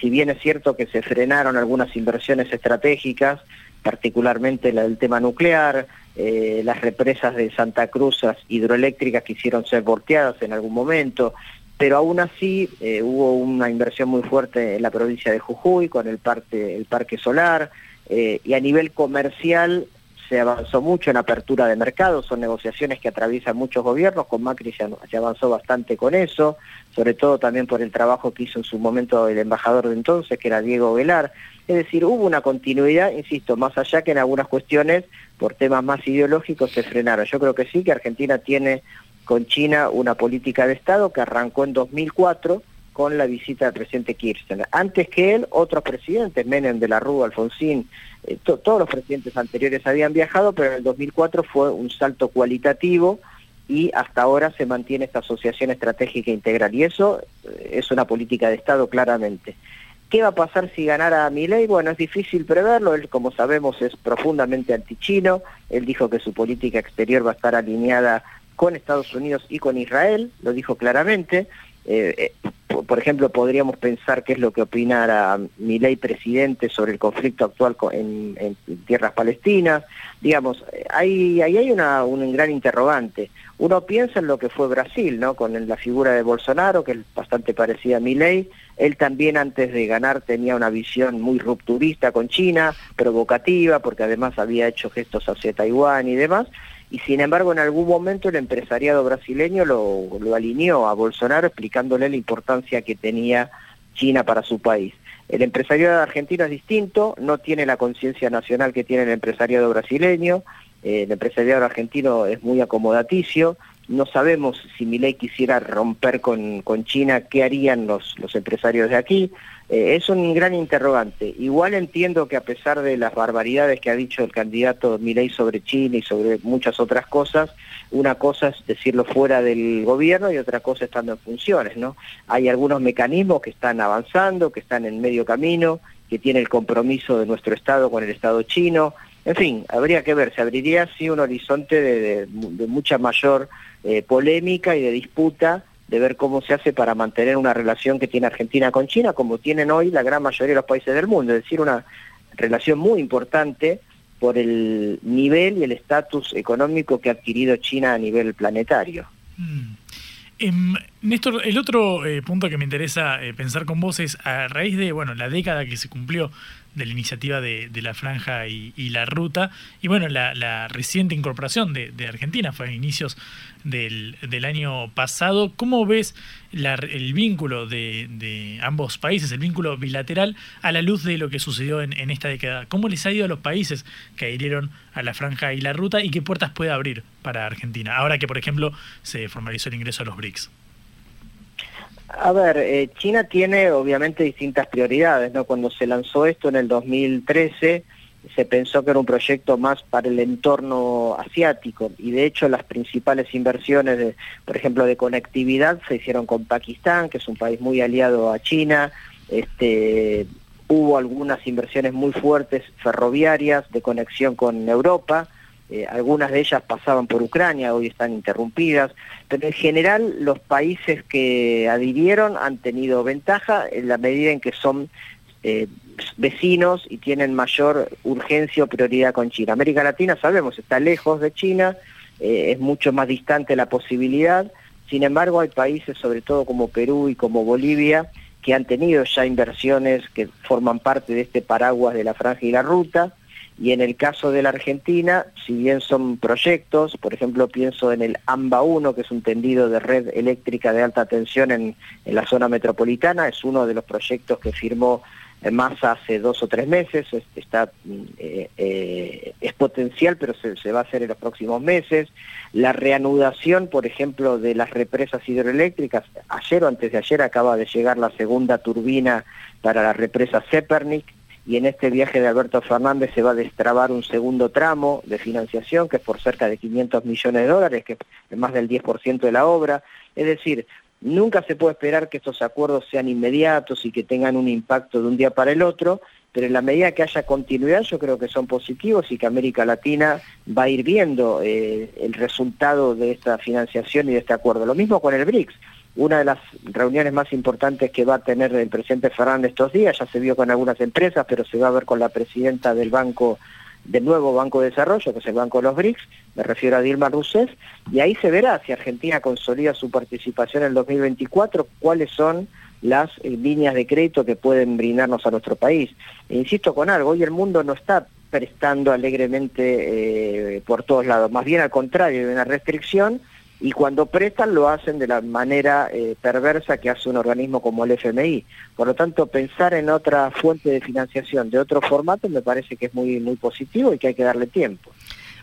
si bien es cierto que se frenaron algunas inversiones estratégicas, particularmente la del tema nuclear, eh, las represas de Santa Cruz hidroeléctricas quisieron ser volteadas en algún momento, pero aún así eh, hubo una inversión muy fuerte en la provincia de Jujuy con el parque, el parque solar eh, y a nivel comercial se avanzó mucho en apertura de mercados, son negociaciones que atraviesan muchos gobiernos, con Macri se, avanzó bastante con eso, sobre todo también por el trabajo que hizo en su momento el embajador de entonces, que era Diego Velar. Es decir, hubo una continuidad, insisto, más allá que en algunas cuestiones, por temas más ideológicos, se frenaron. Yo creo que sí, que Argentina tiene con China una política de Estado que arrancó en 2004 con la visita del presidente Kirchner. Antes que él, otros presidentes, Menem de la Rúa, Alfonsín, eh, todos los presidentes anteriores habían viajado, pero en el 2004 fue un salto cualitativo y hasta ahora se mantiene esta asociación estratégica integral. Y eso eh, es una política de Estado claramente. ¿Qué va a pasar si ganara Milei? Bueno, es difícil preverlo, él como sabemos es profundamente antichino, él dijo que su política exterior va a estar alineada con Estados Unidos y con Israel, lo dijo claramente, eh, por ejemplo, podríamos pensar qué es lo que opinara mi ley presidente sobre el conflicto actual en, tierras palestinas. Digamos, ahí, ahí hay una, un gran interrogante. Uno piensa en lo que fue Brasil, ¿no? Con la figura de Bolsonaro, que es bastante parecida a mi ley. Él también antes de ganar tenía una visión muy rupturista con China, provocativa, porque además había hecho gestos hacia Taiwán y demás y sin embargo en algún momento el empresariado brasileño lo, alineó a Bolsonaro explicándole la importancia que tenía China para su país. El empresariado argentino es distinto, no tiene la conciencia nacional que tiene el empresariado brasileño, eh, el empresariado argentino es muy acomodaticio, no sabemos si Milei quisiera romper con, China, qué harían los empresarios de aquí, eh, es un gran interrogante. Igual entiendo que a pesar de las barbaridades que ha dicho el candidato Milei sobre China y sobre muchas otras cosas, una cosa es decirlo fuera del gobierno y otra cosa estando en funciones, ¿no? Hay algunos mecanismos que están avanzando, que están en medio camino, que tiene el compromiso de nuestro Estado con el Estado chino. En fin, habría que ver, se abriría así un horizonte de, mucha mayor eh, polémica y de disputa de ver cómo se hace para mantener una relación que tiene Argentina con China, como tienen hoy la gran mayoría de los países del mundo, es decir, una relación muy importante por el nivel y el estatus económico que ha adquirido China a nivel planetario. Mm. Em, Néstor, el otro eh, punto que me interesa eh, pensar con vos es a raíz de bueno la década que se cumplió de la iniciativa de, la franja y, la ruta y bueno la, reciente incorporación de, Argentina fue a inicios del, año pasado. ¿Cómo ves el vínculo de, ambos países, el vínculo bilateral a la luz de lo que sucedió en, en esta década? ¿Cómo les ha ido a los países que adhirieron a la franja y la ruta y qué puertas puede abrir para Argentina ahora que por ejemplo se formalizó el ingreso a los BRICS? A ver, eh, China tiene obviamente distintas prioridades, ¿no? Cuando se lanzó esto en el 2013 se pensó que era un proyecto más para el entorno asiático y de hecho las principales inversiones, de, por ejemplo, de conectividad se hicieron con Pakistán, que es un país muy aliado a China, este, hubo algunas inversiones muy fuertes ferroviarias de conexión con Europa, eh, algunas de ellas pasaban por Ucrania, hoy están interrumpidas, pero en general los países que adhirieron han tenido ventaja en la medida en que son eh, vecinos y tienen mayor urgencia o prioridad con China. América Latina, sabemos, está lejos de China, eh, es mucho más distante la posibilidad, sin embargo hay países, sobre todo como Perú y como Bolivia, que han tenido ya inversiones que forman parte de este paraguas de la franja y la ruta, y en el caso de la Argentina, si bien son proyectos, por ejemplo pienso en el AMBA 1, que es un tendido de red eléctrica de alta tensión en, la zona metropolitana, es uno de los proyectos que firmó más hace dos o tres meses, está, eh, eh, es potencial, pero se, se, va a hacer en los próximos meses. La reanudación, por ejemplo, de las represas hidroeléctricas, ayer o antes de ayer acaba de llegar la segunda turbina para la represa Zepernik, y en este viaje de Alberto Fernández se va a destrabar un segundo tramo de financiación que es por cerca de 500 millones de dólares, que es más del 10% de la obra. Es decir, nunca se puede esperar que estos acuerdos sean inmediatos y que tengan un impacto de un día para el otro, pero en la medida que haya continuidad yo creo que son positivos y que América Latina va a ir viendo eh, el resultado de esta financiación y de este acuerdo. Lo mismo con el BRICS una de las reuniones más importantes que va a tener el presidente Fernández estos días, ya se vio con algunas empresas, pero se va a ver con la presidenta del banco, del nuevo Banco de Desarrollo, que es el Banco de los BRICS, me refiero a Dilma Rousseff, y ahí se verá si Argentina consolida su participación en el 2024, cuáles son las eh, líneas de crédito que pueden brindarnos a nuestro país. E insisto con algo, hoy el mundo no está prestando alegremente eh, por todos lados, más bien al contrario, hay una restricción, y cuando prestan lo hacen de la manera eh, perversa que hace un organismo como el FMI. Por lo tanto, pensar en otra fuente de financiación de otro formato me parece que es muy, muy positivo y que hay que darle tiempo.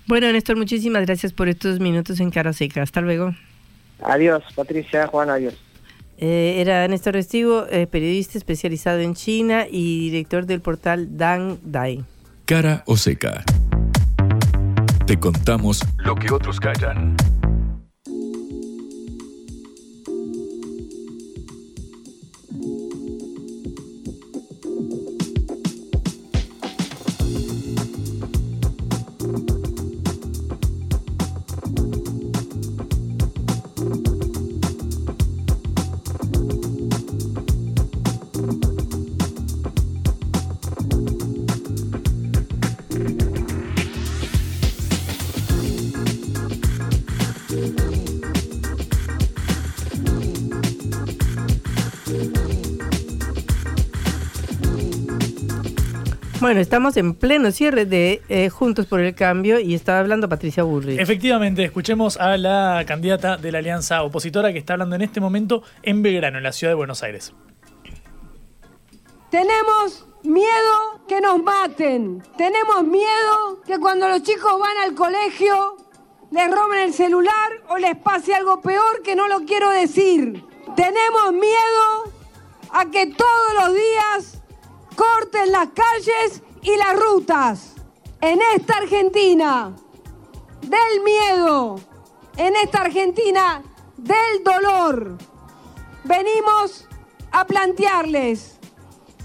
Bueno, Néstor, muchísimas gracias por estos minutos en Cara Seca. Hasta luego. Adiós, Patricia, Juan, adiós. Eh, era Néstor Restivo, eh, periodista especializado en China y director del portal Dang Dai. Cara o seca. Te contamos lo que otros callan. Bueno, estamos en pleno cierre de eh, Juntos por el Cambio y estaba hablando Patricia Burri. Efectivamente, escuchemos a la candidata de la alianza opositora que está hablando en este momento en Belgrano, en la ciudad de Buenos Aires. Tenemos miedo que nos maten. Tenemos miedo que cuando los chicos van al colegio les roben el celular o les pase algo peor que no lo quiero decir. Tenemos miedo a que todos los días corten las calles y las rutas. En esta Argentina del miedo, en esta Argentina del dolor, venimos a plantearles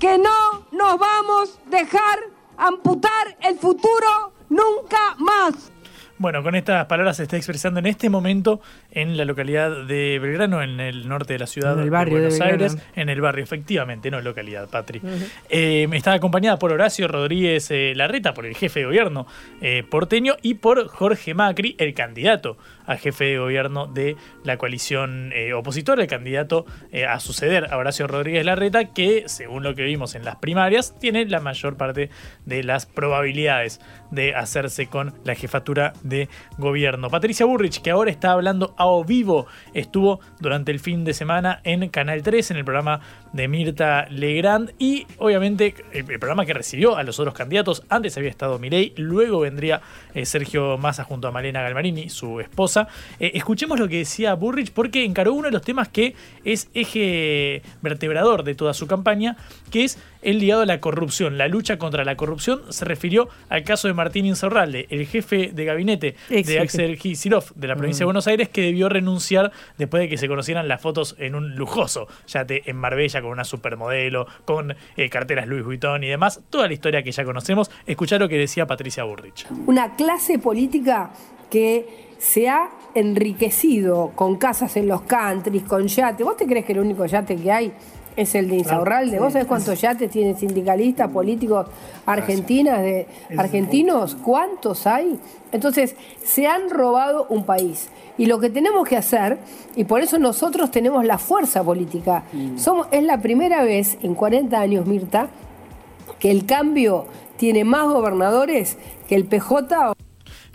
que no nos vamos a dejar amputar el futuro nunca más. Bueno, con estas palabras se está expresando en este momento en la localidad de Belgrano, en el norte de la ciudad En el barrio de Buenos. Aires, en el barrio, efectivamente, no localidad, Patri. Eh, está acompañada por Horacio Rodríguez eh, Larreta, por el jefe de gobierno eh, porteño, y por Jorge Macri, el candidato a jefe de gobierno de la coalición eh, opositora, el candidato eh, a suceder a Horacio Rodríguez Larreta, que, según lo que vimos en las primarias, tiene la mayor parte de las probabilidades de hacerse con la jefatura de gobierno. Patricia Burrich, que ahora está hablando a o vivo, estuvo durante el fin de semana en Canal 3, en el programa de Mirta Legrand, y obviamente el, el programa que recibió a los otros candidatos. Antes había estado Milei, luego vendría eh, Sergio Massa junto a Malena Galmarini, su esposa. Eh, escuchemos lo que decía Burrich, porque encaró uno de los temas que es eje vertebrador de toda su campaña, que es el ligado a la corrupción, la lucha contra la corrupción. Se refirió al caso de Martín Insaurralde, el jefe de gabinete Ex de. Axel Kicillof de la provincia de Mm. Buenos Aires, que debió renunciar después de que se conocieran las fotos en un lujoso yate en Marbella con una supermodelo, con eh, carteras Louis Vuitton y demás. Toda la historia que ya conocemos. Escuchar lo que decía Patricia Burrich. Una clase política que se ha enriquecido con casas en los countries, con yates. ¿Vos te crees que el único yate que hay es el de Insaurralde? ¿Vos sabés cuántos yates tienen sindicalistas, políticos argentinas, de, argentinos? ¿Cuántos hay? Entonces, se han robado un país. Y lo que tenemos que hacer, y por eso nosotros tenemos la fuerza política, somos, es la primera vez en 40 años, Mirta, que el cambio tiene más gobernadores que el PJ.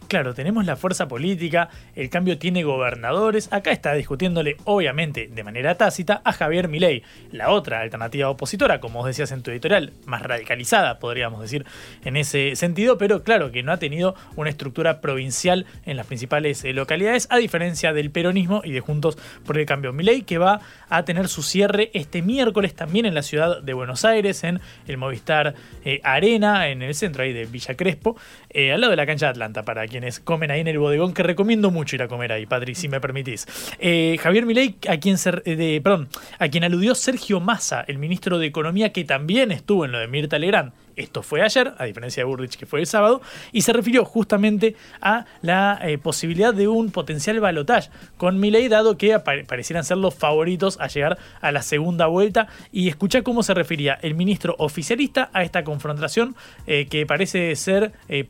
Claro, tenemos la fuerza política, el cambio tiene gobernadores. Acá está discutiéndole, obviamente, de manera tácita, a Javier Milei, la otra alternativa opositora, como vos decías en tu editorial, más radicalizada, podríamos decir, en ese sentido, pero claro que no ha tenido una estructura provincial en las principales eh, localidades, a diferencia del peronismo y de Juntos por el Cambio. Milei que va a tener su cierre este miércoles también en la ciudad de Buenos Aires, en el Movistar eh, Arena, en el centro ahí de Villa Crespo, eh, al lado de la cancha de Atlanta, para quienes comen ahí en el bodegón, que recomiendo mucho ir a comer ahí, Patri, si me permitís. Eh, Javier Milei, a quien se- eh, de, perdón, a quien aludió Sergio Massa, el ministro de Economía, que también estuvo en lo de Mirta Legrand. Esto fue ayer, a diferencia de Burrich, que fue el sábado, y se refirió justamente a la eh, posibilidad de un potencial balotaje con Milei, dado que parecieran ser los favoritos a llegar a la segunda vuelta. Y escucha cómo se refería el ministro oficialista a esta confrontación eh, que parece ser eh.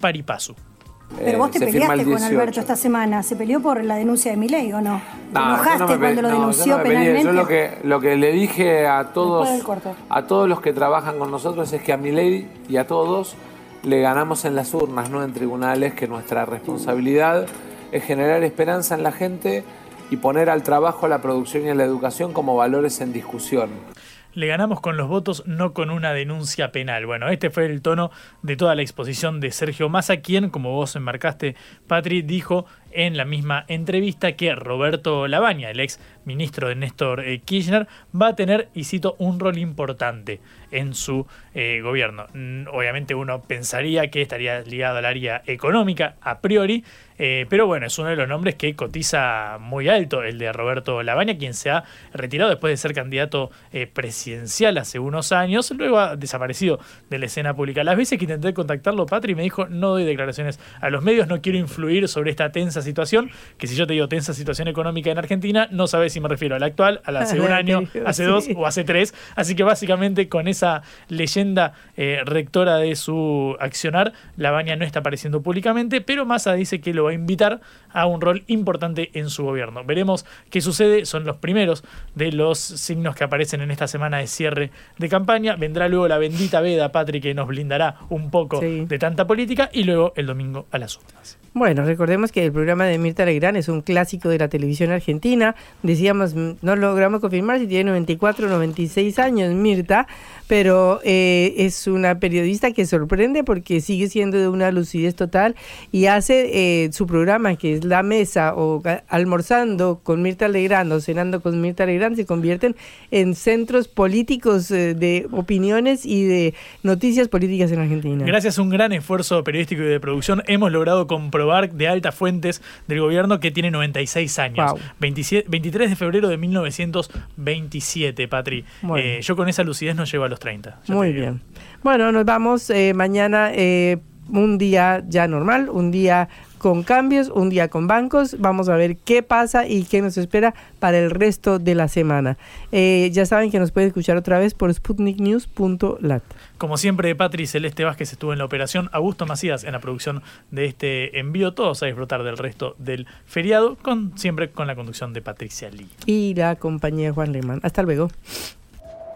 Pero vos te firma el peleaste con 18. Alberto esta semana. ¿Se peleó por la denuncia de Milei o no? ¿Te No, yo enojaste no me pe- cuando lo yo denunció no peleé. penalmente? Yo lo que, lo que le dije a todos, a todos los que trabajan con nosotros es que a Milei y a todos le ganamos en las urnas, no en tribunales, que nuestra responsabilidad es generar esperanza en la gente y poner al trabajo, a la producción y a la educación como valores en discusión. Le ganamos con los votos, no con una denuncia penal. Bueno, este fue el tono de toda la exposición de Sergio Massa, quien, como vos enmarcaste, Patri, dijo en la misma entrevista que Roberto Labaña, el ex ministro de Néstor eh, Kirchner, va a tener, y cito, un rol importante en su eh, gobierno. Obviamente uno pensaría que estaría ligado al área económica a priori, eh, pero bueno, es uno de los nombres que cotiza muy alto, el de Roberto Labaña, quien se ha retirado después de ser candidato presidencial hace unos años, luego ha desaparecido de la escena pública. Las veces que intenté contactarlo, Patri me dijo, no doy declaraciones a los medios, no quiero influir sobre esta tensa situación, que si yo te digo tensa situación económica en Argentina, no sabes si me refiero a la actual, a la hace un año, hace dos o hace tres. Así que básicamente con esa leyenda eh, rectora de su accionar, la baña no está apareciendo públicamente, pero Massa dice que lo va a invitar a un rol importante en su gobierno. Veremos qué sucede, son los primeros de los signos que aparecen en esta semana de cierre de campaña. Vendrá luego la bendita veda, Patrick, que nos blindará un poco de tanta política, y luego el domingo a las urnas. Bueno, recordemos que el programa de Mirta Legrand es un clásico de la televisión argentina. Decíamos, no logramos confirmar si tiene 94 o 96 años Mirta, pero eh, es una periodista que sorprende porque sigue siendo de una lucidez total y hace eh, su programa, que es La Mesa o almorzando con Mirta Legrand o cenando con Mirta Legrand, se convierten en centros políticos eh, de opiniones y de noticias políticas en Argentina. Gracias a un gran esfuerzo periodístico y de producción hemos logrado comprobar de altas fuentes del gobierno que tiene 96 años. 23 de febrero de 1927, Patri. Eh, yo con esa lucidez no llego a los 30. Muy bien. Bueno, nos vamos eh, mañana. Eh, un día ya normal, un día con cambios, un día con bancos. Vamos a ver qué pasa y qué nos espera para el resto de la semana. ya saben que nos pueden escuchar otra vez por sputniknews.lat. Como siempre, Patri Celeste Vázquez estuvo en la operación, Augusto Macías en la producción de este envío, todos a disfrutar del resto del feriado, con siempre con la conducción de Patricia Lee. Y la compañía de Juan Lehmann. Hasta luego.